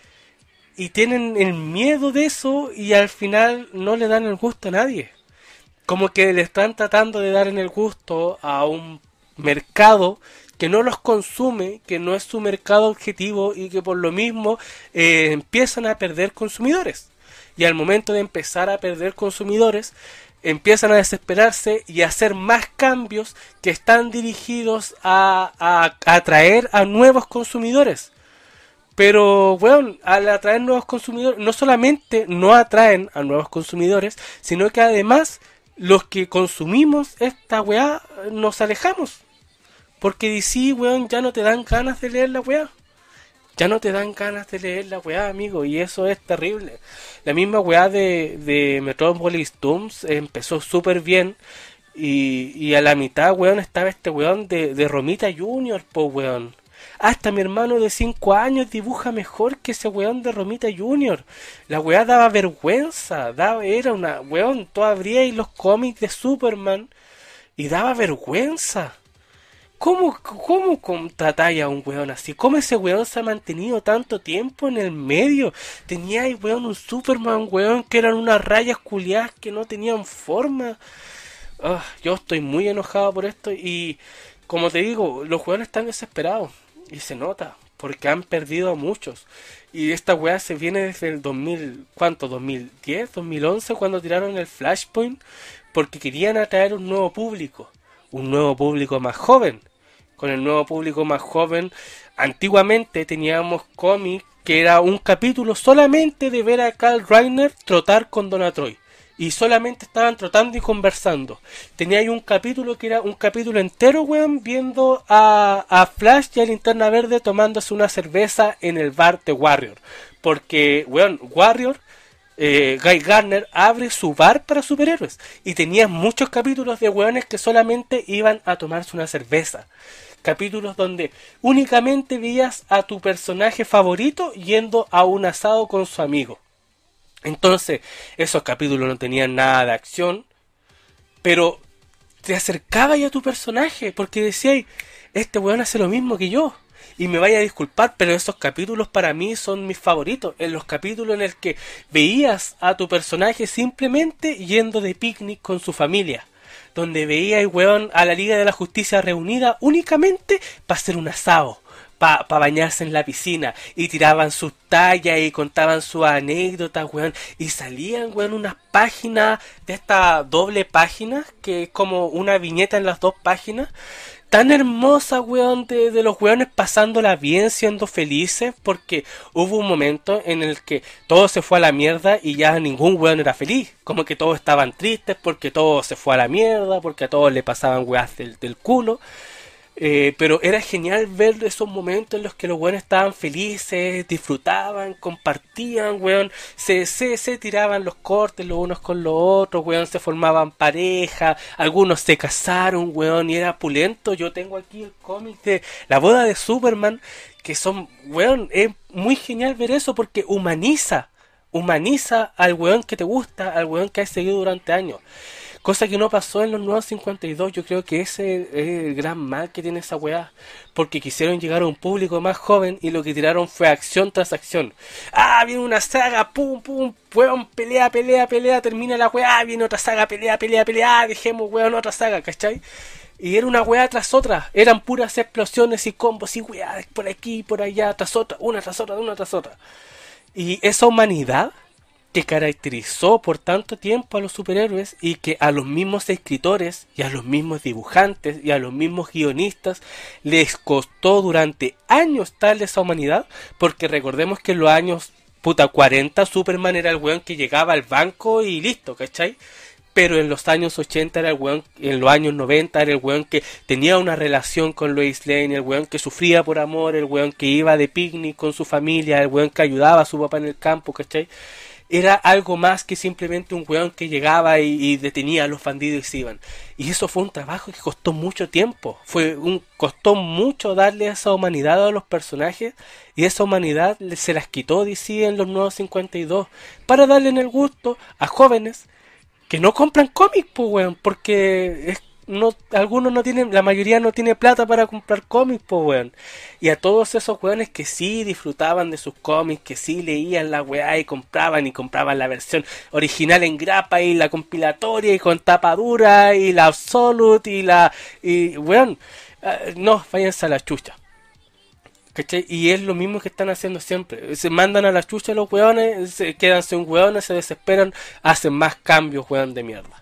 y tienen el miedo de eso y al final no le dan el gusto a nadie. Como que le están tratando de dar en el gusto a un mercado que no los consume, que no es su mercado objetivo y que por lo mismo eh, empiezan a perder consumidores. Y al momento de empezar a perder consumidores, empiezan a desesperarse y a hacer más cambios que están dirigidos a, a, atraer a nuevos consumidores. Pero, bueno, al atraer nuevos consumidores, no solamente no atraen a nuevos consumidores, sino que además los que consumimos esta weá nos alejamos. Porque DC, weón, ya no te dan ganas de leer la weá. Ya no te dan ganas de leer la weá, amigo. Y eso es terrible. La misma weá de, de Metropolis Dooms empezó súper bien. Y, y, a la mitad, weón, estaba este weón de, de Romita Junior, po weón. Hasta mi hermano de 5 años dibuja mejor que ese weón de Romita Junior. La weá daba vergüenza. Daba, era una weón. Tú abrías los cómics de Superman y daba vergüenza. ¿Cómo, cómo contratáis a un weón así? ¿Cómo ese weón se ha mantenido tanto tiempo en el medio? Tenía ahí, weón, un Superman, weón, que eran unas rayas culiadas que no tenían forma. Ah, yo estoy muy enojado por esto y, como te digo, los weones están desesperados. Y se nota, porque han perdido muchos. Y esta weá se viene desde el 2000, ¿cuánto? ¿2010? ¿2011? Cuando tiraron el Flashpoint, porque querían atraer un nuevo público. Un nuevo público más joven con el nuevo público más joven. Antiguamente teníamos cómics que era un capítulo solamente de ver a Carl Reiner trotar con Donatroy. Y solamente estaban trotando y conversando. Tenía ahí un capítulo que era un capítulo entero, weón, viendo a, a Flash y a Linterna Verde tomándose una cerveza en el bar de Warrior. Porque, weón, Warrior eh, Guy Garner abre su bar para superhéroes y tenía muchos capítulos de weones que solamente iban a tomarse una cerveza. Capítulos donde únicamente veías a tu personaje favorito yendo a un asado con su amigo. Entonces, esos capítulos no tenían nada de acción, pero te acercaba ya a tu personaje porque decías, este weón hace lo mismo que yo. Y me vaya a disculpar, pero esos capítulos para mí son mis favoritos. En los capítulos en el que veías a tu personaje simplemente yendo de picnic con su familia. Donde veías, weón, a la Liga de la Justicia reunida únicamente para hacer un asado para bañarse en la piscina y tiraban sus tallas y contaban sus anécdotas, weón, y salían, weón, unas páginas de esta doble página, que es como una viñeta en las dos páginas, tan hermosa, weón, de, de, los weones pasándola bien, siendo felices, porque hubo un momento en el que todo se fue a la mierda y ya ningún weón era feliz. Como que todos estaban tristes porque todo se fue a la mierda, porque a todos le pasaban weas del, del culo. Eh, pero era genial ver esos momentos en los que los weones estaban felices, disfrutaban, compartían, weón, se, se, se tiraban los cortes los unos con los otros, weón, se formaban pareja, algunos se casaron, weón, y era pulento. Yo tengo aquí el cómic de La boda de Superman, que son, weón, es muy genial ver eso porque humaniza, humaniza al weón que te gusta, al weón que has seguido durante años. Cosa que no pasó en los nuevos 52. Yo creo que ese es el gran mal que tiene esa weá. Porque quisieron llegar a un público más joven y lo que tiraron fue acción tras acción. Ah, viene una saga, pum, pum, weón, pelea, pelea, pelea, termina la weá, viene otra saga, pelea, pelea, pelea, dejemos weón otra saga, ¿cachai? Y era una weá tras otra. Eran puras explosiones y combos y weá por aquí, por allá, tras otra, una tras otra, una tras otra. Y esa humanidad que caracterizó por tanto tiempo a los superhéroes y que a los mismos escritores y a los mismos dibujantes y a los mismos guionistas les costó durante años tal esa humanidad porque recordemos que en los años puta 40 Superman era el weón que llegaba al banco y listo, ¿cachai? Pero en los años 80 era el weón, en los años 90 era el weón que tenía una relación con Lois Lane, el weón que sufría por amor, el weón que iba de picnic con su familia, el weón que ayudaba a su papá en el campo, ¿cachai? Era algo más que simplemente un weón que llegaba y, detenía a los bandidos y se iban. Y eso fue un trabajo que costó mucho tiempo. Fue un, costó mucho darle esa humanidad a los personajes y esa humanidad se las quitó DC en los nuevos 52 para darle en el gusto a jóvenes que no compran cómics, pues weón, porque es no, algunos no tienen, la mayoría no tiene plata para comprar cómics, pues weón. Y a todos esos weones que sí disfrutaban de sus cómics, que sí leían la weá y compraban y compraban la versión original en grapa y la compilatoria y con tapa dura y la Absolute y la... y weón, eh, no, váyanse a la chucha. Y es lo mismo que están haciendo siempre. Se mandan a la chucha los weones, se quedan sin weones, se desesperan, hacen más cambios, weón de mierda.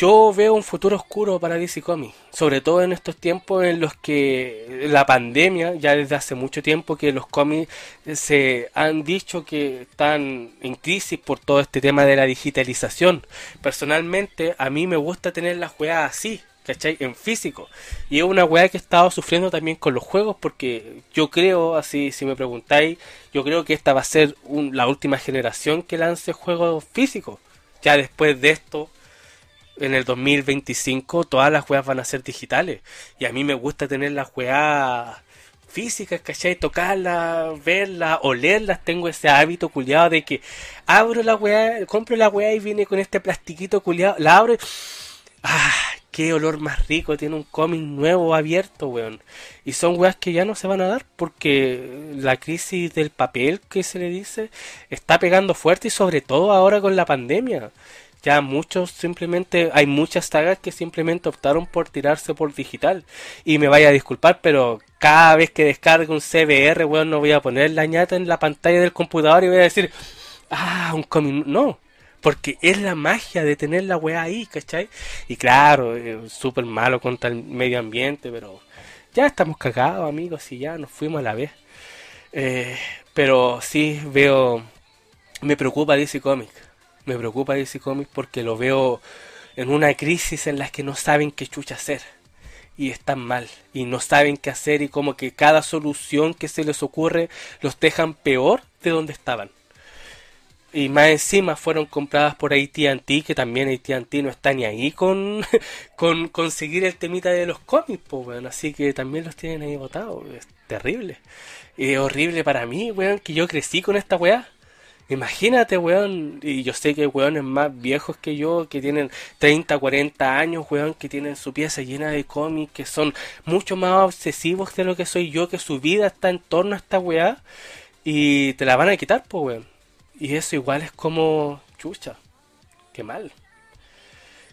Yo veo un futuro oscuro para DC Comics, sobre todo en estos tiempos en los que la pandemia, ya desde hace mucho tiempo que los cómics se han dicho que están en crisis por todo este tema de la digitalización. Personalmente, a mí me gusta tener las weas así, ¿cachai? En físico. Y es una wea que he estado sufriendo también con los juegos porque yo creo, así si me preguntáis, yo creo que esta va a ser la última generación que lance juegos físicos. Ya después de esto en el 2025 todas las weas van a ser digitales. Y a mí me gusta tener las weas físicas, ¿cachai? Tocarlas, verlas, olerlas. Tengo ese hábito culiado de que abro la weá, compro la weá y viene con este plastiquito culiado. La abro y... ¡Ah! ¡Qué olor más rico! Tiene un cómic nuevo abierto, weón. Y son weas que ya no se van a dar porque la crisis del papel que se le dice está pegando fuerte y sobre todo ahora con la pandemia ya muchos simplemente, hay muchas sagas que simplemente optaron por tirarse por digital. Y me vaya a disculpar, pero cada vez que descargue un CBR, weón, no voy a poner la ñata en la pantalla del computador y voy a decir, ah, un cómic. No, porque es la magia de tener la weá ahí, ¿cachai? Y claro, es súper malo contra el medio ambiente, pero ya estamos cagados, amigos, y ya nos fuimos a la vez. Eh, pero sí veo, me preocupa DC Comics me preocupa DC Comics porque lo veo en una crisis en la que no saben qué chucha hacer y están mal y no saben qué hacer y como que cada solución que se les ocurre los dejan peor de donde estaban. y más encima fueron compradas por AT&T, que también AT&T no está ni ahí con, con conseguir el temita de los cómics, pues. Así que también los tienen ahí votados. Es terrible. Es horrible para mí, weón, que yo crecí con esta weá. Imagínate, weón, y yo sé que hay weones más viejos que yo, que tienen 30, 40 años, weón, que tienen su pieza llena de cómics, que son mucho más obsesivos de lo que soy yo, que su vida está en torno a esta weá, y te la van a quitar, pues, weón. Y eso igual es como chucha. Qué mal.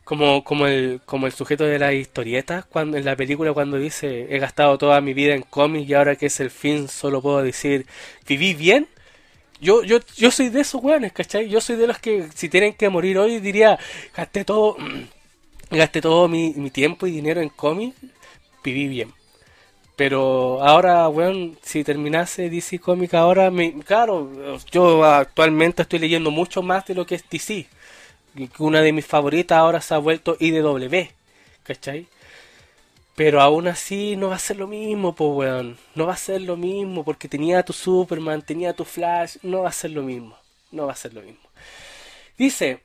Como, como, el, como el sujeto de la historieta cuando, en la película cuando dice he gastado toda mi vida en cómics y ahora que es el fin solo puedo decir viví bien. Yo, yo, yo soy de esos weones, ¿cachai? Yo soy de los que si tienen que morir hoy diría gasté todo, gasté todo mi, mi tiempo y dinero en cómics, viví bien. Pero ahora, weón, si terminase DC Comics ahora, me, claro, yo actualmente estoy leyendo mucho más de lo que es DC. Una de mis favoritas ahora se ha vuelto IDW, ¿cachai? Pero aún así no va a ser lo mismo, pues weón. No va a ser lo mismo porque tenía tu Superman, tenía tu Flash, no va a ser lo mismo. No va a ser lo mismo. Dice,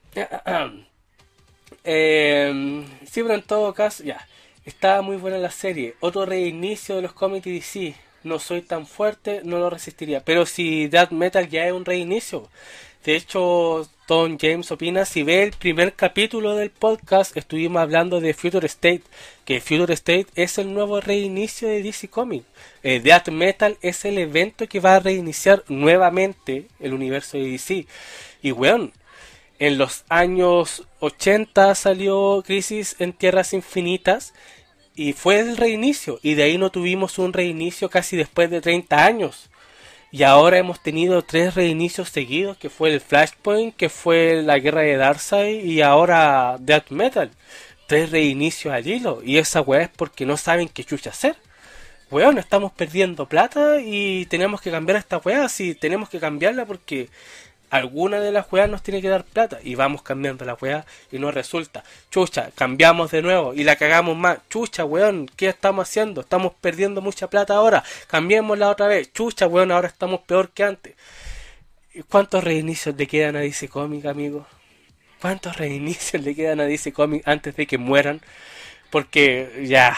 eh, sí, pero en todo caso, ya. Estaba muy buena la serie. Otro reinicio de los cómics DC. No soy tan fuerte, no lo resistiría. Pero si Death Metal ya es un reinicio. De hecho, Tom James opina, si ve el primer capítulo del podcast, estuvimos hablando de Future State, que Future State es el nuevo reinicio de DC Comics. Eh, Death Metal es el evento que va a reiniciar nuevamente el universo de DC. Y weón, en los años 80 salió Crisis en Tierras Infinitas y fue el reinicio. Y de ahí no tuvimos un reinicio casi después de 30 años. Y ahora hemos tenido tres reinicios seguidos, que fue el Flashpoint, que fue la guerra de Darkseid y ahora Death Metal. Tres reinicios al. Y esa weá es porque no saben qué chucha hacer. Weón, estamos perdiendo plata y tenemos que cambiar esta weá. Sí, tenemos que cambiarla porque alguna de las weas nos tiene que dar plata y vamos cambiando la weá y no resulta. Chucha, cambiamos de nuevo y la cagamos más. Chucha, weón, ¿qué estamos haciendo? Estamos perdiendo mucha plata ahora. Cambiémosla otra vez. Chucha, weón, ahora estamos peor que antes. ¿Cuántos reinicios le quedan a DC Comics, amigo? ¿Cuántos reinicios le quedan a DC Comics antes de que mueran? Porque ya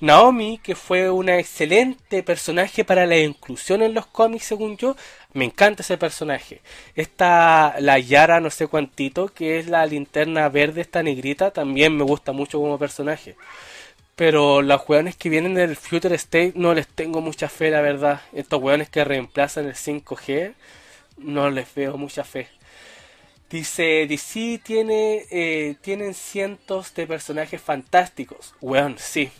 Naomi, que fue una excelente personaje para la inclusión en los cómics, según yo, me encanta ese personaje. Esta, la Yara, no sé cuántito, que es la linterna verde, esta negrita, también me gusta mucho como personaje. Pero los weones que vienen del Future State no les tengo mucha fe, la verdad. Estos weones que reemplazan el 5G, no les veo mucha fe. Dice, DC tiene, eh, tienen cientos de personajes fantásticos. Weón, sí,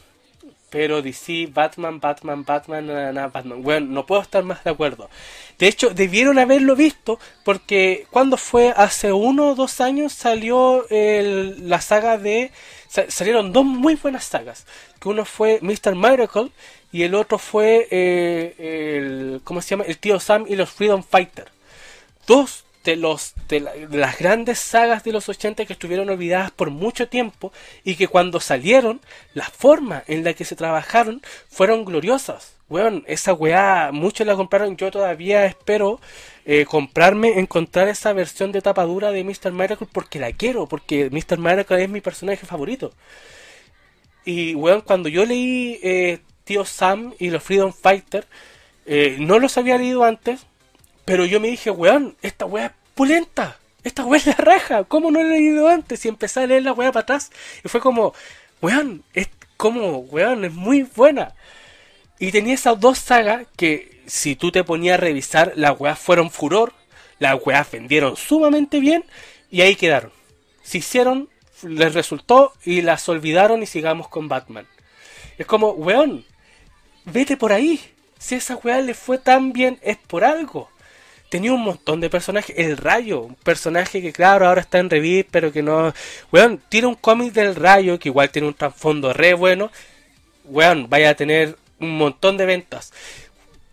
pero DC, Batman, Batman, Batman, Batman. Bueno, no puedo estar más de acuerdo. De hecho, debieron haberlo visto porque cuando fue hace uno o dos años salió la saga de... Salieron dos muy buenas sagas. Que uno fue Mr. Miracle y el otro fue eh. ¿Cómo se llama? El tío Sam y los Freedom Fighter. Dos de, los, de, las grandes sagas de los 80 que estuvieron olvidadas por mucho tiempo y que cuando salieron, la forma en la que se trabajaron fueron gloriosas. Weón, esa weá, muchos la compraron, yo todavía espero eh, comprarme, encontrar esa versión de tapadura de Mr. Miracle porque la quiero, porque Mr. Miracle es mi personaje favorito. Y weón, cuando yo leí eh, Tío Sam y los Freedom Fighter, eh, no los había leído antes, pero yo me dije, weón, esta weá es pulenta. Esta weá es la raja. ¿Cómo no lo he leído antes? Y empecé a leer la weá para atrás. Y fue como, weón, es como, weón, es muy buena. Y tenía esas dos sagas que, si tú te ponías a revisar, las weas fueron furor. Las weas vendieron sumamente bien. Y ahí quedaron. Se hicieron, les resultó y las olvidaron y sigamos con Batman. Es como, weón, vete por ahí. Si esa weá le fue tan bien, es por algo tenía un montón de personajes. El Rayo, un personaje que, claro, ahora está en revista, pero que no. Weón, tiene un cómic del Rayo que igual tiene un trasfondo re bueno. Weón, vaya a tener un montón de ventas.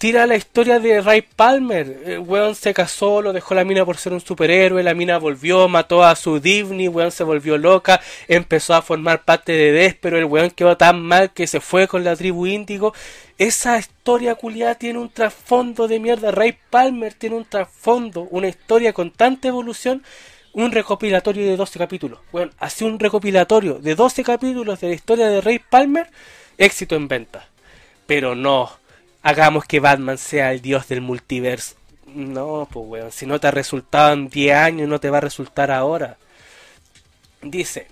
Tira la historia de Ray Palmer. El weón se casó, lo dejó la mina por ser un superhéroe, la mina volvió, mató a su Divni, weón se volvió loca, empezó a formar parte de Des, pero el weón quedó tan mal que se fue con la tribu índigo. Esa historia culiada tiene un trasfondo de mierda. Ray Palmer tiene un trasfondo, una historia con tanta evolución un recopilatorio de 12 capítulos. Bueno, así un recopilatorio de 12 capítulos de la historia de Ray Palmer, éxito en venta. Pero no, hagamos que Batman sea el dios del multiverso. No, pues weón, si no te ha resultado en 10 años, no te va a resultar ahora. Dice,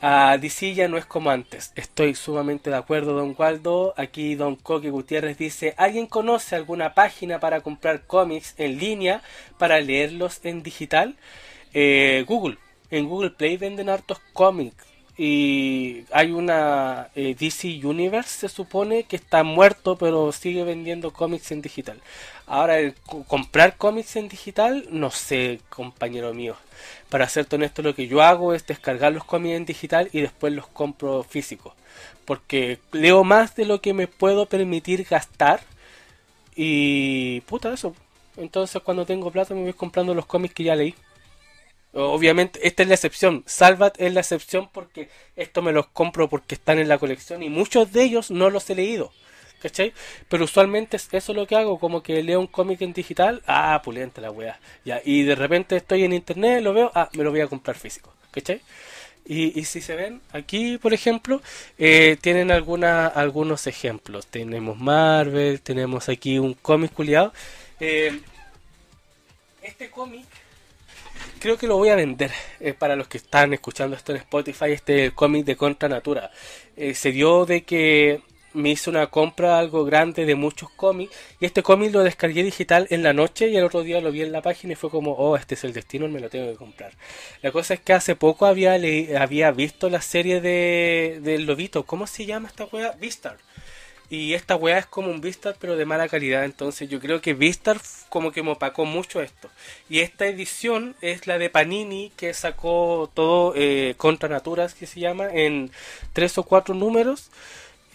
a DC ya no es como antes. Estoy sumamente de acuerdo, don Waldo. Aquí don Coque Gutiérrez dice, ¿alguien conoce alguna página para comprar cómics en línea para leerlos en digital? Eh, Google. En Google Play venden hartos cómics. Y hay una eh, DC Universe, se supone, que está muerto, pero sigue vendiendo cómics en digital. Ahora, el, comprar cómics en digital, no sé, compañero mío. Para ser honesto, lo que yo hago es descargar los cómics en digital y después los compro físicos. Porque leo más de lo que me puedo permitir gastar. Y puta, eso. Entonces, cuando tengo plata, me voy comprando los cómics que ya leí. Obviamente, esta es la excepción. Salvat es la excepción porque esto me los compro porque están en la colección y muchos de ellos no los he leído. ¿Cachai? Pero usualmente eso es lo que hago, como que leo un cómic en digital, ah, pulente la wea. Ya, y de repente estoy en internet, lo veo, ah, me lo voy a comprar físico. ¿Cachai? Y, y si se ven, aquí por ejemplo, eh, tienen alguna, algunos ejemplos. Tenemos Marvel, tenemos aquí un cómic culiado. Eh, este cómic creo que lo voy a vender eh, para los que están escuchando esto en Spotify, este cómic de Contra Natura. Eh, se dio de que me hice una compra algo grande de muchos cómics y este cómic lo descargué digital en la noche y el otro día lo vi en la página y fue como, oh, este es el destino, me lo tengo que comprar. La cosa es que hace poco había, había visto la serie de del Lobito, ¿cómo se llama esta wea? Vistar. Y esta weá es como un Vistar pero de mala calidad. Entonces yo creo que Vistar como que me opacó mucho esto. Y esta edición es la de Panini que sacó todo eh, Contra Naturas que se llama en tres o cuatro números.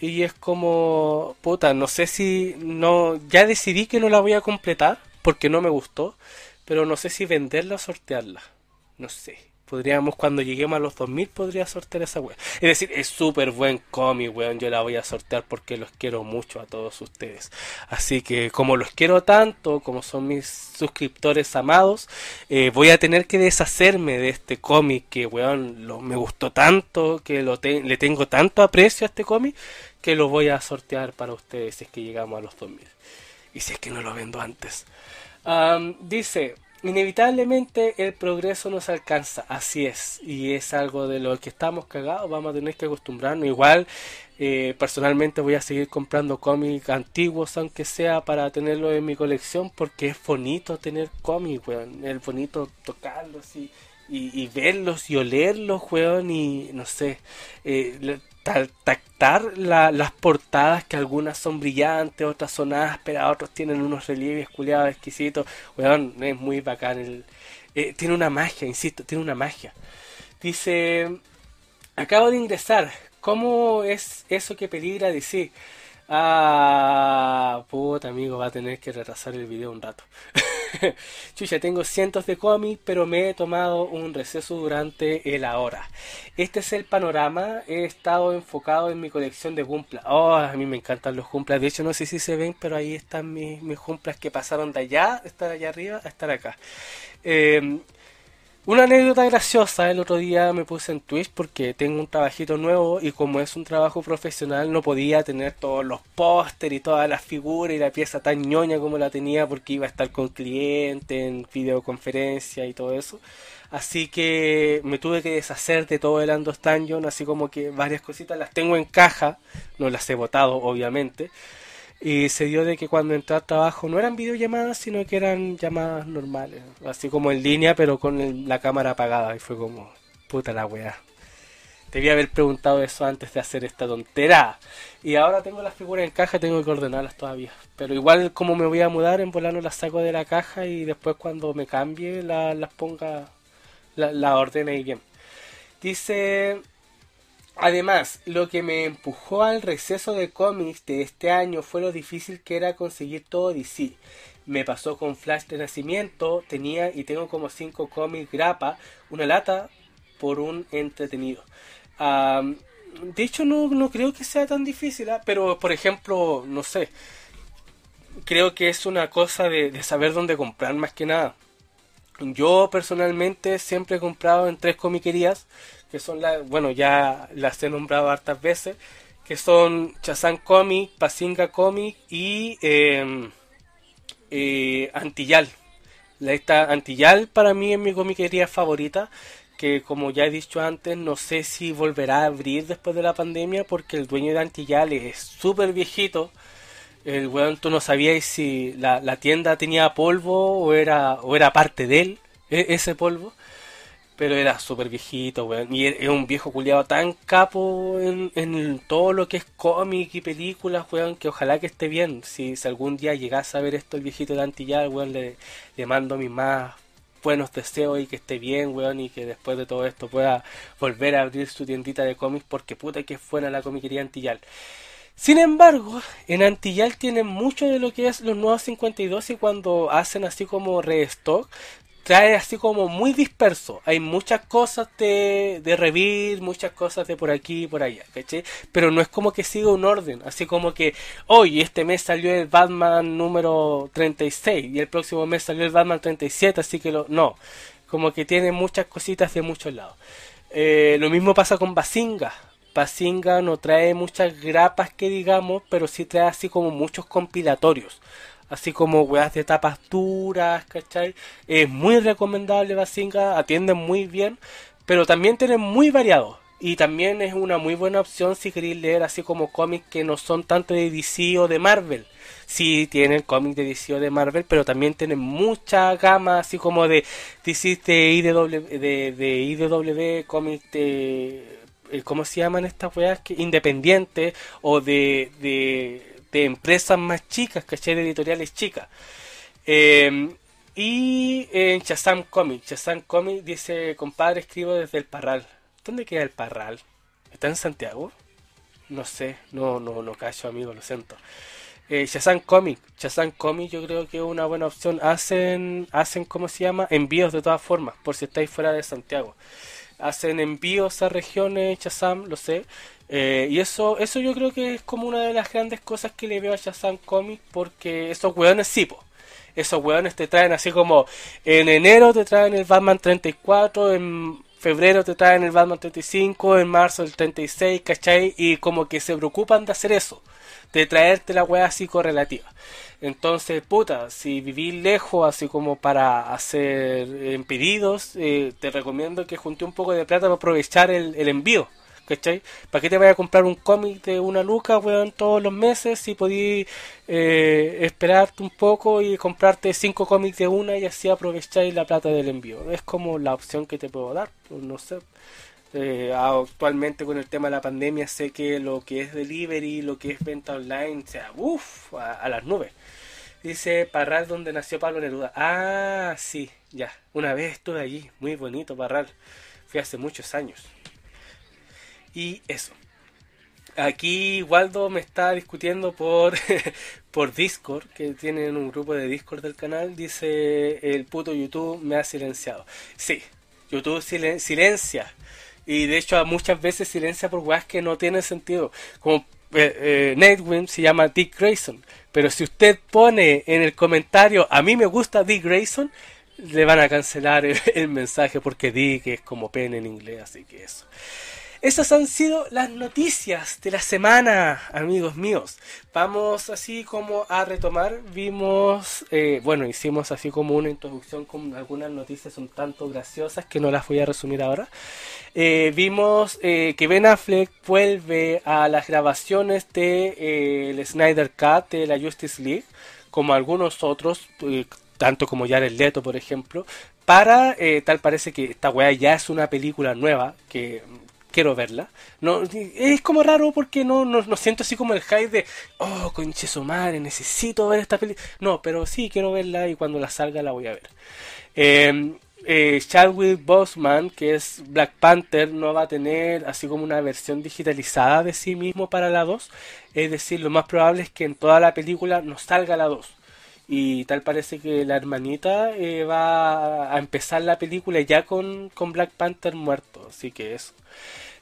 Y es como, puta, no sé si no, ya decidí que no la voy a completar porque no me gustó. Pero no sé si venderla o sortearla. No sé podríamos cuando lleguemos a los 2000 podría sortear esa wea. Es decir, es súper buen cómic, weón. Yo la voy a sortear porque los quiero mucho a todos ustedes. Así que como los quiero tanto, como son mis suscriptores amados, eh, voy a tener que deshacerme de este cómic que, weón, me gustó tanto, que lo le tengo tanto aprecio a este cómic, que lo voy a sortear para ustedes si es que llegamos a los 2000. Y si es que no lo vendo antes. dice, inevitablemente el progreso nos alcanza, así es, y es algo de lo que estamos cagados, vamos a tener que acostumbrarnos. Igual, eh, personalmente voy a seguir comprando cómics antiguos, aunque sea para tenerlos en mi colección, porque es bonito tener cómics, weón, es bonito tocarlos y, y, verlos y olerlos, weón, y no sé, eh, tactar las portadas que algunas son brillantes, otras son ásperas, otros tienen unos relieves culiados exquisitos. Weón, es muy bacán. El, eh, tiene una magia, insisto, tiene una magia. Dice, acabo de ingresar. ¿Cómo es eso que peligra decir? Ah, puta amigo, va a tener que retrasar el video un rato. Chucha, tengo cientos de cómics, pero me he tomado un receso durante el ahora. Este es el panorama. He estado enfocado en mi colección de Gumplas. Oh, a mí me encantan los Gumplas. De hecho, no sé si se ven, pero ahí están mis, mis que pasaron de allá, de estar allá arriba, a estar acá. Eh, una anécdota graciosa, el otro día me puse en Twitch porque tengo un trabajito nuevo y como es un trabajo profesional no podía tener todos los póster y todas las figuras y la pieza tan ñoña como la tenía porque iba a estar con cliente en videoconferencia y todo eso. Así que me tuve que deshacer de todo el Dungeon, así como que varias cositas las tengo en caja, no las he botado obviamente y se dio de que cuando entré al trabajo no eran videollamadas, sino que eran llamadas normales, así como en línea, pero con la cámara apagada. Y fue como, puta la weá. Debía haber preguntado eso antes de hacer esta tontera. Y ahora tengo las figuras en caja, tengo que ordenarlas todavía. Pero igual como me voy a mudar, en volano las saco de la caja y después cuando me cambie las ponga, la, la ordene y bien. Dice Además, lo que me empujó al receso de cómics de este año fue lo difícil que era conseguir todo DC. Me pasó con Flash de Nacimiento, tenía y tengo como 5 cómics grapa, una lata por un entretenido. de hecho, no, creo que sea tan difícil, ¿ah? pero por ejemplo, no sé, creo que es una cosa de, de saber dónde comprar más que nada. Yo personalmente siempre he comprado en tres comiquerías que son las, bueno, ya las he nombrado hartas veces, que son Chazán Comic, Pasinga Comic y em, eh, Antillal. Esta Antillal para mí es mi comiquería favorita, que como ya he dicho antes, no sé si volverá a abrir después de la pandemia, porque el dueño de Antillal es súper viejito. El weón, tú no sabías si la, la, tienda tenía polvo o era, o era parte de él, e, ese polvo. Pero era súper viejito, weón. Y es un viejo culiado tan capo en, todo lo que es cómic y películas, weón, que ojalá que esté bien. Si, algún día llegase a ver esto el viejito de Antillar, weón, le, le mando mis más buenos deseos y que esté bien, weón, y que después de todo esto pueda volver a abrir su tiendita de cómics porque puta que buena la comiquería Antillal. Sin embargo, en Antillal tienen mucho de lo que es los nuevos 52 y cuando hacen así como restock, trae así como muy disperso. Hay muchas cosas de, de muchas cosas de por aquí y por allá, ¿cachai? Pero no es como que siga un orden, así como que hoy este mes salió el Batman número 36 y el próximo mes salió el Batman 37, así que lo, no, como que tiene muchas cositas de muchos lados. Eh, lo mismo pasa con Basinga. Basinga no trae muchas grapas que digamos, pero sí trae así como muchos compilatorios así como weas de tapas duras, ¿cachai? Es muy recomendable Basinga, atienden muy bien, pero también tienen muy variados. Y también es una muy buena opción si queréis leer así como cómics que no son tanto de DC o de Marvel. Sí tienen cómics de DC o de Marvel, pero también tienen mucha gama así como de DC de IDW, de, IDW cómics de... Eh, ¿Cómo se llaman estas weas? Independientes o de de empresas más chicas, ¿cachai? De editoriales chicas. Em, y en Chazam Comic, Chazam Comic dice, compadre, escribo desde el Parral. ¿Dónde queda el Parral? ¿Está en Santiago? No sé, no, no, no cacho, amigo, lo siento. Eh, Shazam Comic, Shazam Comic yo creo que es una buena opción. Hacen, hacen, ¿cómo se llama? Envíos de todas formas, por si estáis fuera de Santiago. Hacen envíos a regiones, Shazam, lo sé. Eh, y eso, eso yo creo que es como una de las grandes cosas que le veo a Shazam Comics, porque esos weones sí, po. Esos weones te traen así como en enero te traen el Batman 34, en febrero te traen el Batman 35, en marzo el 36, ¿cachai? Y como que se preocupan de hacer eso, de traerte la wea así correlativa. Entonces, puta, si vivís lejos, así como para hacer eh, pedidos, eh, te recomiendo que junte un poco de plata para aprovechar el envío. ¿Cachai? ¿Para qué te vayas a comprar un cómic de una luca, weón, todos los meses si podí eh, esperarte un poco y comprarte cinco cómics de una y así aprovecháis la plata del envío? Es como la opción que te puedo dar, pues, no sé. Eh, actualmente con el tema de la pandemia sé que lo que es delivery, lo que es venta online, sea, uff, a, las nubes. Dice Parral donde nació Pablo Neruda. Ah, sí, ya. Una vez estuve allí, muy bonito Parral. Fui hace muchos años. Y eso. Aquí Waldo me está discutiendo por, por Discord, que tienen un grupo de Discord del canal. Dice, el puto YouTube me ha silenciado. Sí, YouTube silencia. Y de hecho muchas veces silencia por weas que no tienen sentido. Como eh, eh se llama Dick Grayson. Pero si usted pone en el comentario, a mí me gusta Dick Grayson, le van a cancelar el, mensaje porque Dick es como pen en inglés, así que eso. Esas han sido las noticias de la semana, amigos míos. Vamos así como a retomar. Vimos, eh, bueno, hicimos así como una introducción con algunas noticias un tanto graciosas que no las voy a resumir ahora. Eh, vimos eh, que Ben Affleck vuelve a las grabaciones de el Snyder Cut de la Justice League, como algunos otros, tanto como Jared Leto, por ejemplo, para, tal parece que esta weá ya es una película nueva, que quiero verla. Es como raro porque no, no, siento así como el hype de, oh, conche su madre, necesito ver esta película. No, pero sí quiero verla y cuando la salga la voy a ver. Em, eh, Chadwick Boseman, que es Black Panther, no va a tener así como una versión digitalizada de sí mismo para la 2. Es decir, lo más probable es que en toda la película no salga la 2. Y tal parece que la hermanita eh, va a empezar la película ya con, con Black Panther muerto. Así que eso.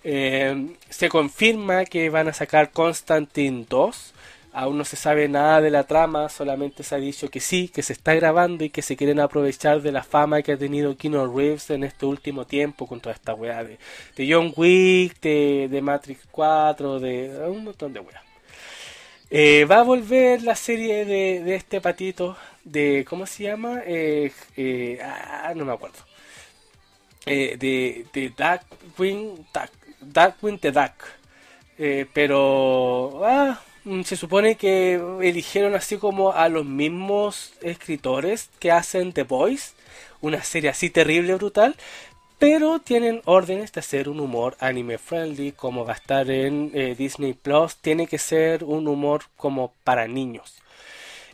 Eh, se confirma que van a sacar Constantine 2 Aún no se sabe nada de la trama, solamente se ha dicho que sí, que se está grabando y que se quieren aprovechar de la fama que ha tenido Keanu Reeves en este último tiempo con toda esta weá de, John Wick, de, Matrix 4, de un montón de weá. Eh, va a volver la serie de, este patito de, ¿cómo se llama? Eh, eh, ah, no me acuerdo. de, de Darkwing, Dark, Darkwing the Duck. pero... Ah, Mm, se supone que eligieron así como a los mismos escritores que hacen The Boys, una serie así terrible, brutal, pero tienen órdenes de hacer un humor anime friendly, como va a estar en eh, Disney Plus, tiene que ser un humor como para niños.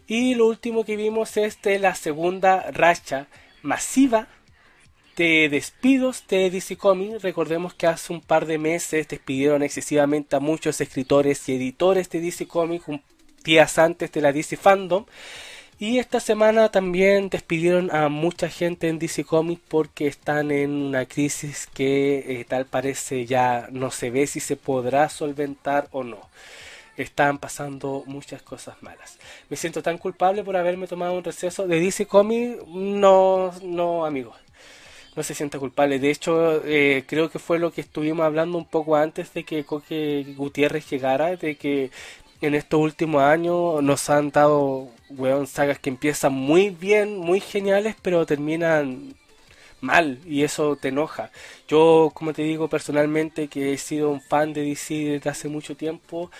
Y lo último que vimos es de la segunda racha masiva de despidos de DC Comics. Recordemos que hace un par de meses despidieron excesivamente a muchos escritores y editores de DC Comics días antes de la DC Fandom. Y esta semana también despidieron a mucha gente en DC Comics porque están en una crisis que eh, tal parece ya no se ve si se podrá solventar o no. Están pasando muchas cosas malas. Me siento tan culpable por haberme tomado un receso de DC Comics. No, no, amigos no se sienta culpable. De hecho, eh, creo que fue lo que estuvimos hablando un poco antes de que Coque Gutiérrez llegara, de que en estos últimos años nos han dado, weón, sagas que empiezan muy bien, muy geniales, pero terminan mal y eso te enoja. Yo, como te digo personalmente, que he sido un fan de DC desde hace mucho tiempo,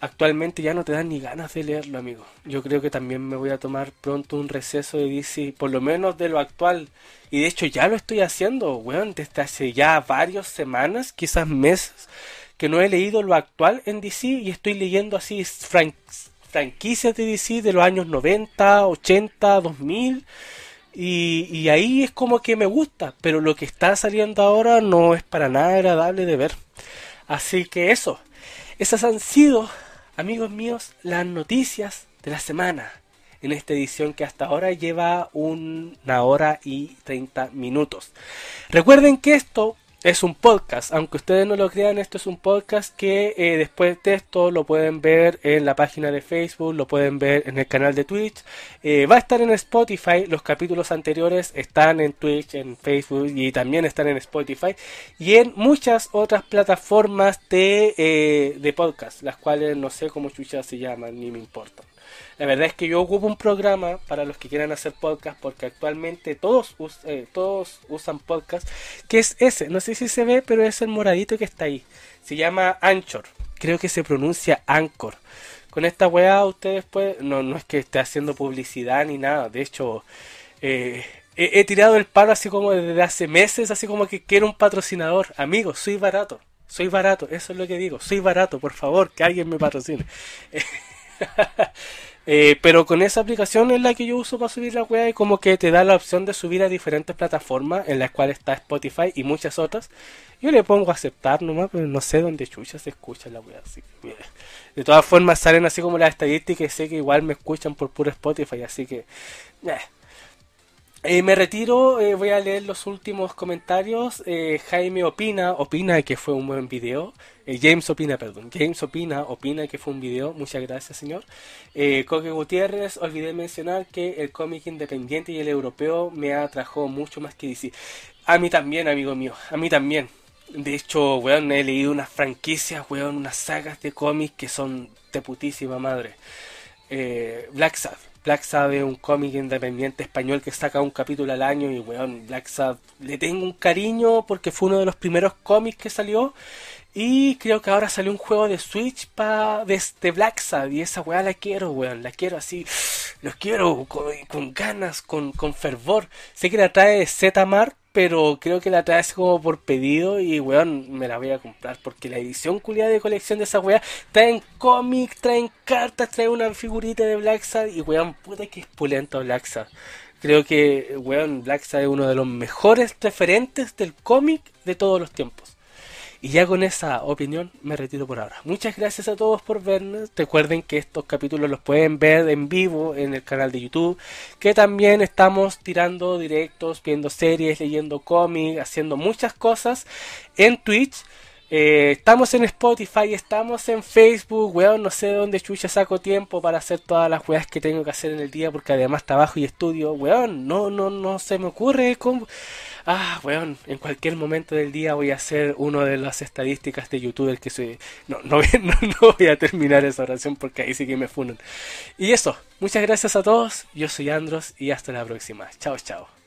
actualmente ya no te dan ni ganas de leerlo, amigo. Yo creo que también me voy a tomar pronto un receso de DC, por lo menos de lo actual. Y de hecho ya lo estoy haciendo, weón, desde hace ya varias semanas, quizás meses, que no he leído lo actual en DC y estoy leyendo así franquicias de DC de los años 90, 80, 2000. Y, y ahí es como que me gusta, pero lo que está saliendo ahora no es para nada agradable de ver. Así que eso, esas han sido amigos míos, las noticias de la semana en esta edición que hasta ahora lleva una hora y 30 minutos. Recuerden que esto es un podcast, aunque ustedes no lo crean, esto es un podcast que eh, después de esto lo pueden ver en la página de Facebook, lo pueden ver en el canal de Twitch, eh, va a estar en Spotify, los capítulos anteriores están en Twitch, en Facebook y también están en Spotify y en muchas otras plataformas de, eh, de podcast, las cuales no sé cómo chuchas se llaman ni me importan. La verdad es que yo ocupo un programa para los que quieran hacer podcast porque actualmente todos, eh, todos usan podcast, que es ese, no sé si se ve, pero es el moradito que está ahí. Se llama Anchor, creo que se pronuncia Anchor. Con esta weá ustedes pueden, no, no es que esté haciendo publicidad ni nada, de hecho eh, he, tirado el palo así como desde hace meses, así como que quiero un patrocinador. Amigos, soy barato. Soy barato, eso es lo que digo. Soy barato, por favor, que alguien me patrocine. Eh, pero con esa aplicación es la que yo uso para subir la web y como que te da la opción de subir a diferentes plataformas en las cuales está Spotify y muchas otras. Yo le pongo a aceptar nomás, pero no sé dónde chucha se escucha la web. Así de todas formas salen así como las estadísticas y sé que igual me escuchan por puro Spotify, así que... Eh, me retiro, eh, voy a leer los últimos comentarios. Eh, Jaime opina, opina que fue un buen video. James opina, perdón. James opina, opina que fue un video. Muchas gracias, señor. Coque Gutiérrez, olvidé mencionar que el cómic independiente y el europeo me atrajo mucho más que DC. A mí también, amigo mío, a mí también. De hecho, weón, he leído unas franquicias, weón, unas sagas de cómics que son de putísima madre. Black Sabbath. Black Sabbath es un cómic independiente español que saca un capítulo al año y weón, Black Sabbath le tengo un cariño porque fue uno de los primeros cómics que salió y creo que ahora salió un juego de Switch para de, Black Sabbath y esa weá la quiero, weón, la quiero así, los quiero con, ganas, con, con fervor. Sé que la trae Z-Mark pero creo que la trae como por pedido y weón, me la voy a comprar porque la edición culiada de colección de esa weá traen cómics, traen cartas, traen una figurita de Black Sad y weón, puta que es pulento Black Sad. Creo que, weón, Blackstar es uno de los mejores referentes del cómic de todos los tiempos. Y ya con esa opinión me retiro por ahora. Muchas gracias a todos por vernos. Recuerden que estos capítulos los pueden ver en vivo en el canal de YouTube. Que también estamos tirando directos, viendo series, leyendo cómics, haciendo muchas cosas en Twitch. Eh, estamos en Spotify, estamos en Facebook, weón, no sé de dónde chucha saco tiempo para hacer todas las weas que tengo que hacer en el día porque además trabajo y estudio, weón, no, no, no se me ocurre cómo... Ah, weón, en cualquier momento del día voy a hacer uno de las estadísticas de YouTube el que soy... No, no, no, no voy a terminar esa oración porque ahí sí que me funan. Y eso, muchas gracias a todos, yo soy Andros y hasta la próxima. Chao, chao.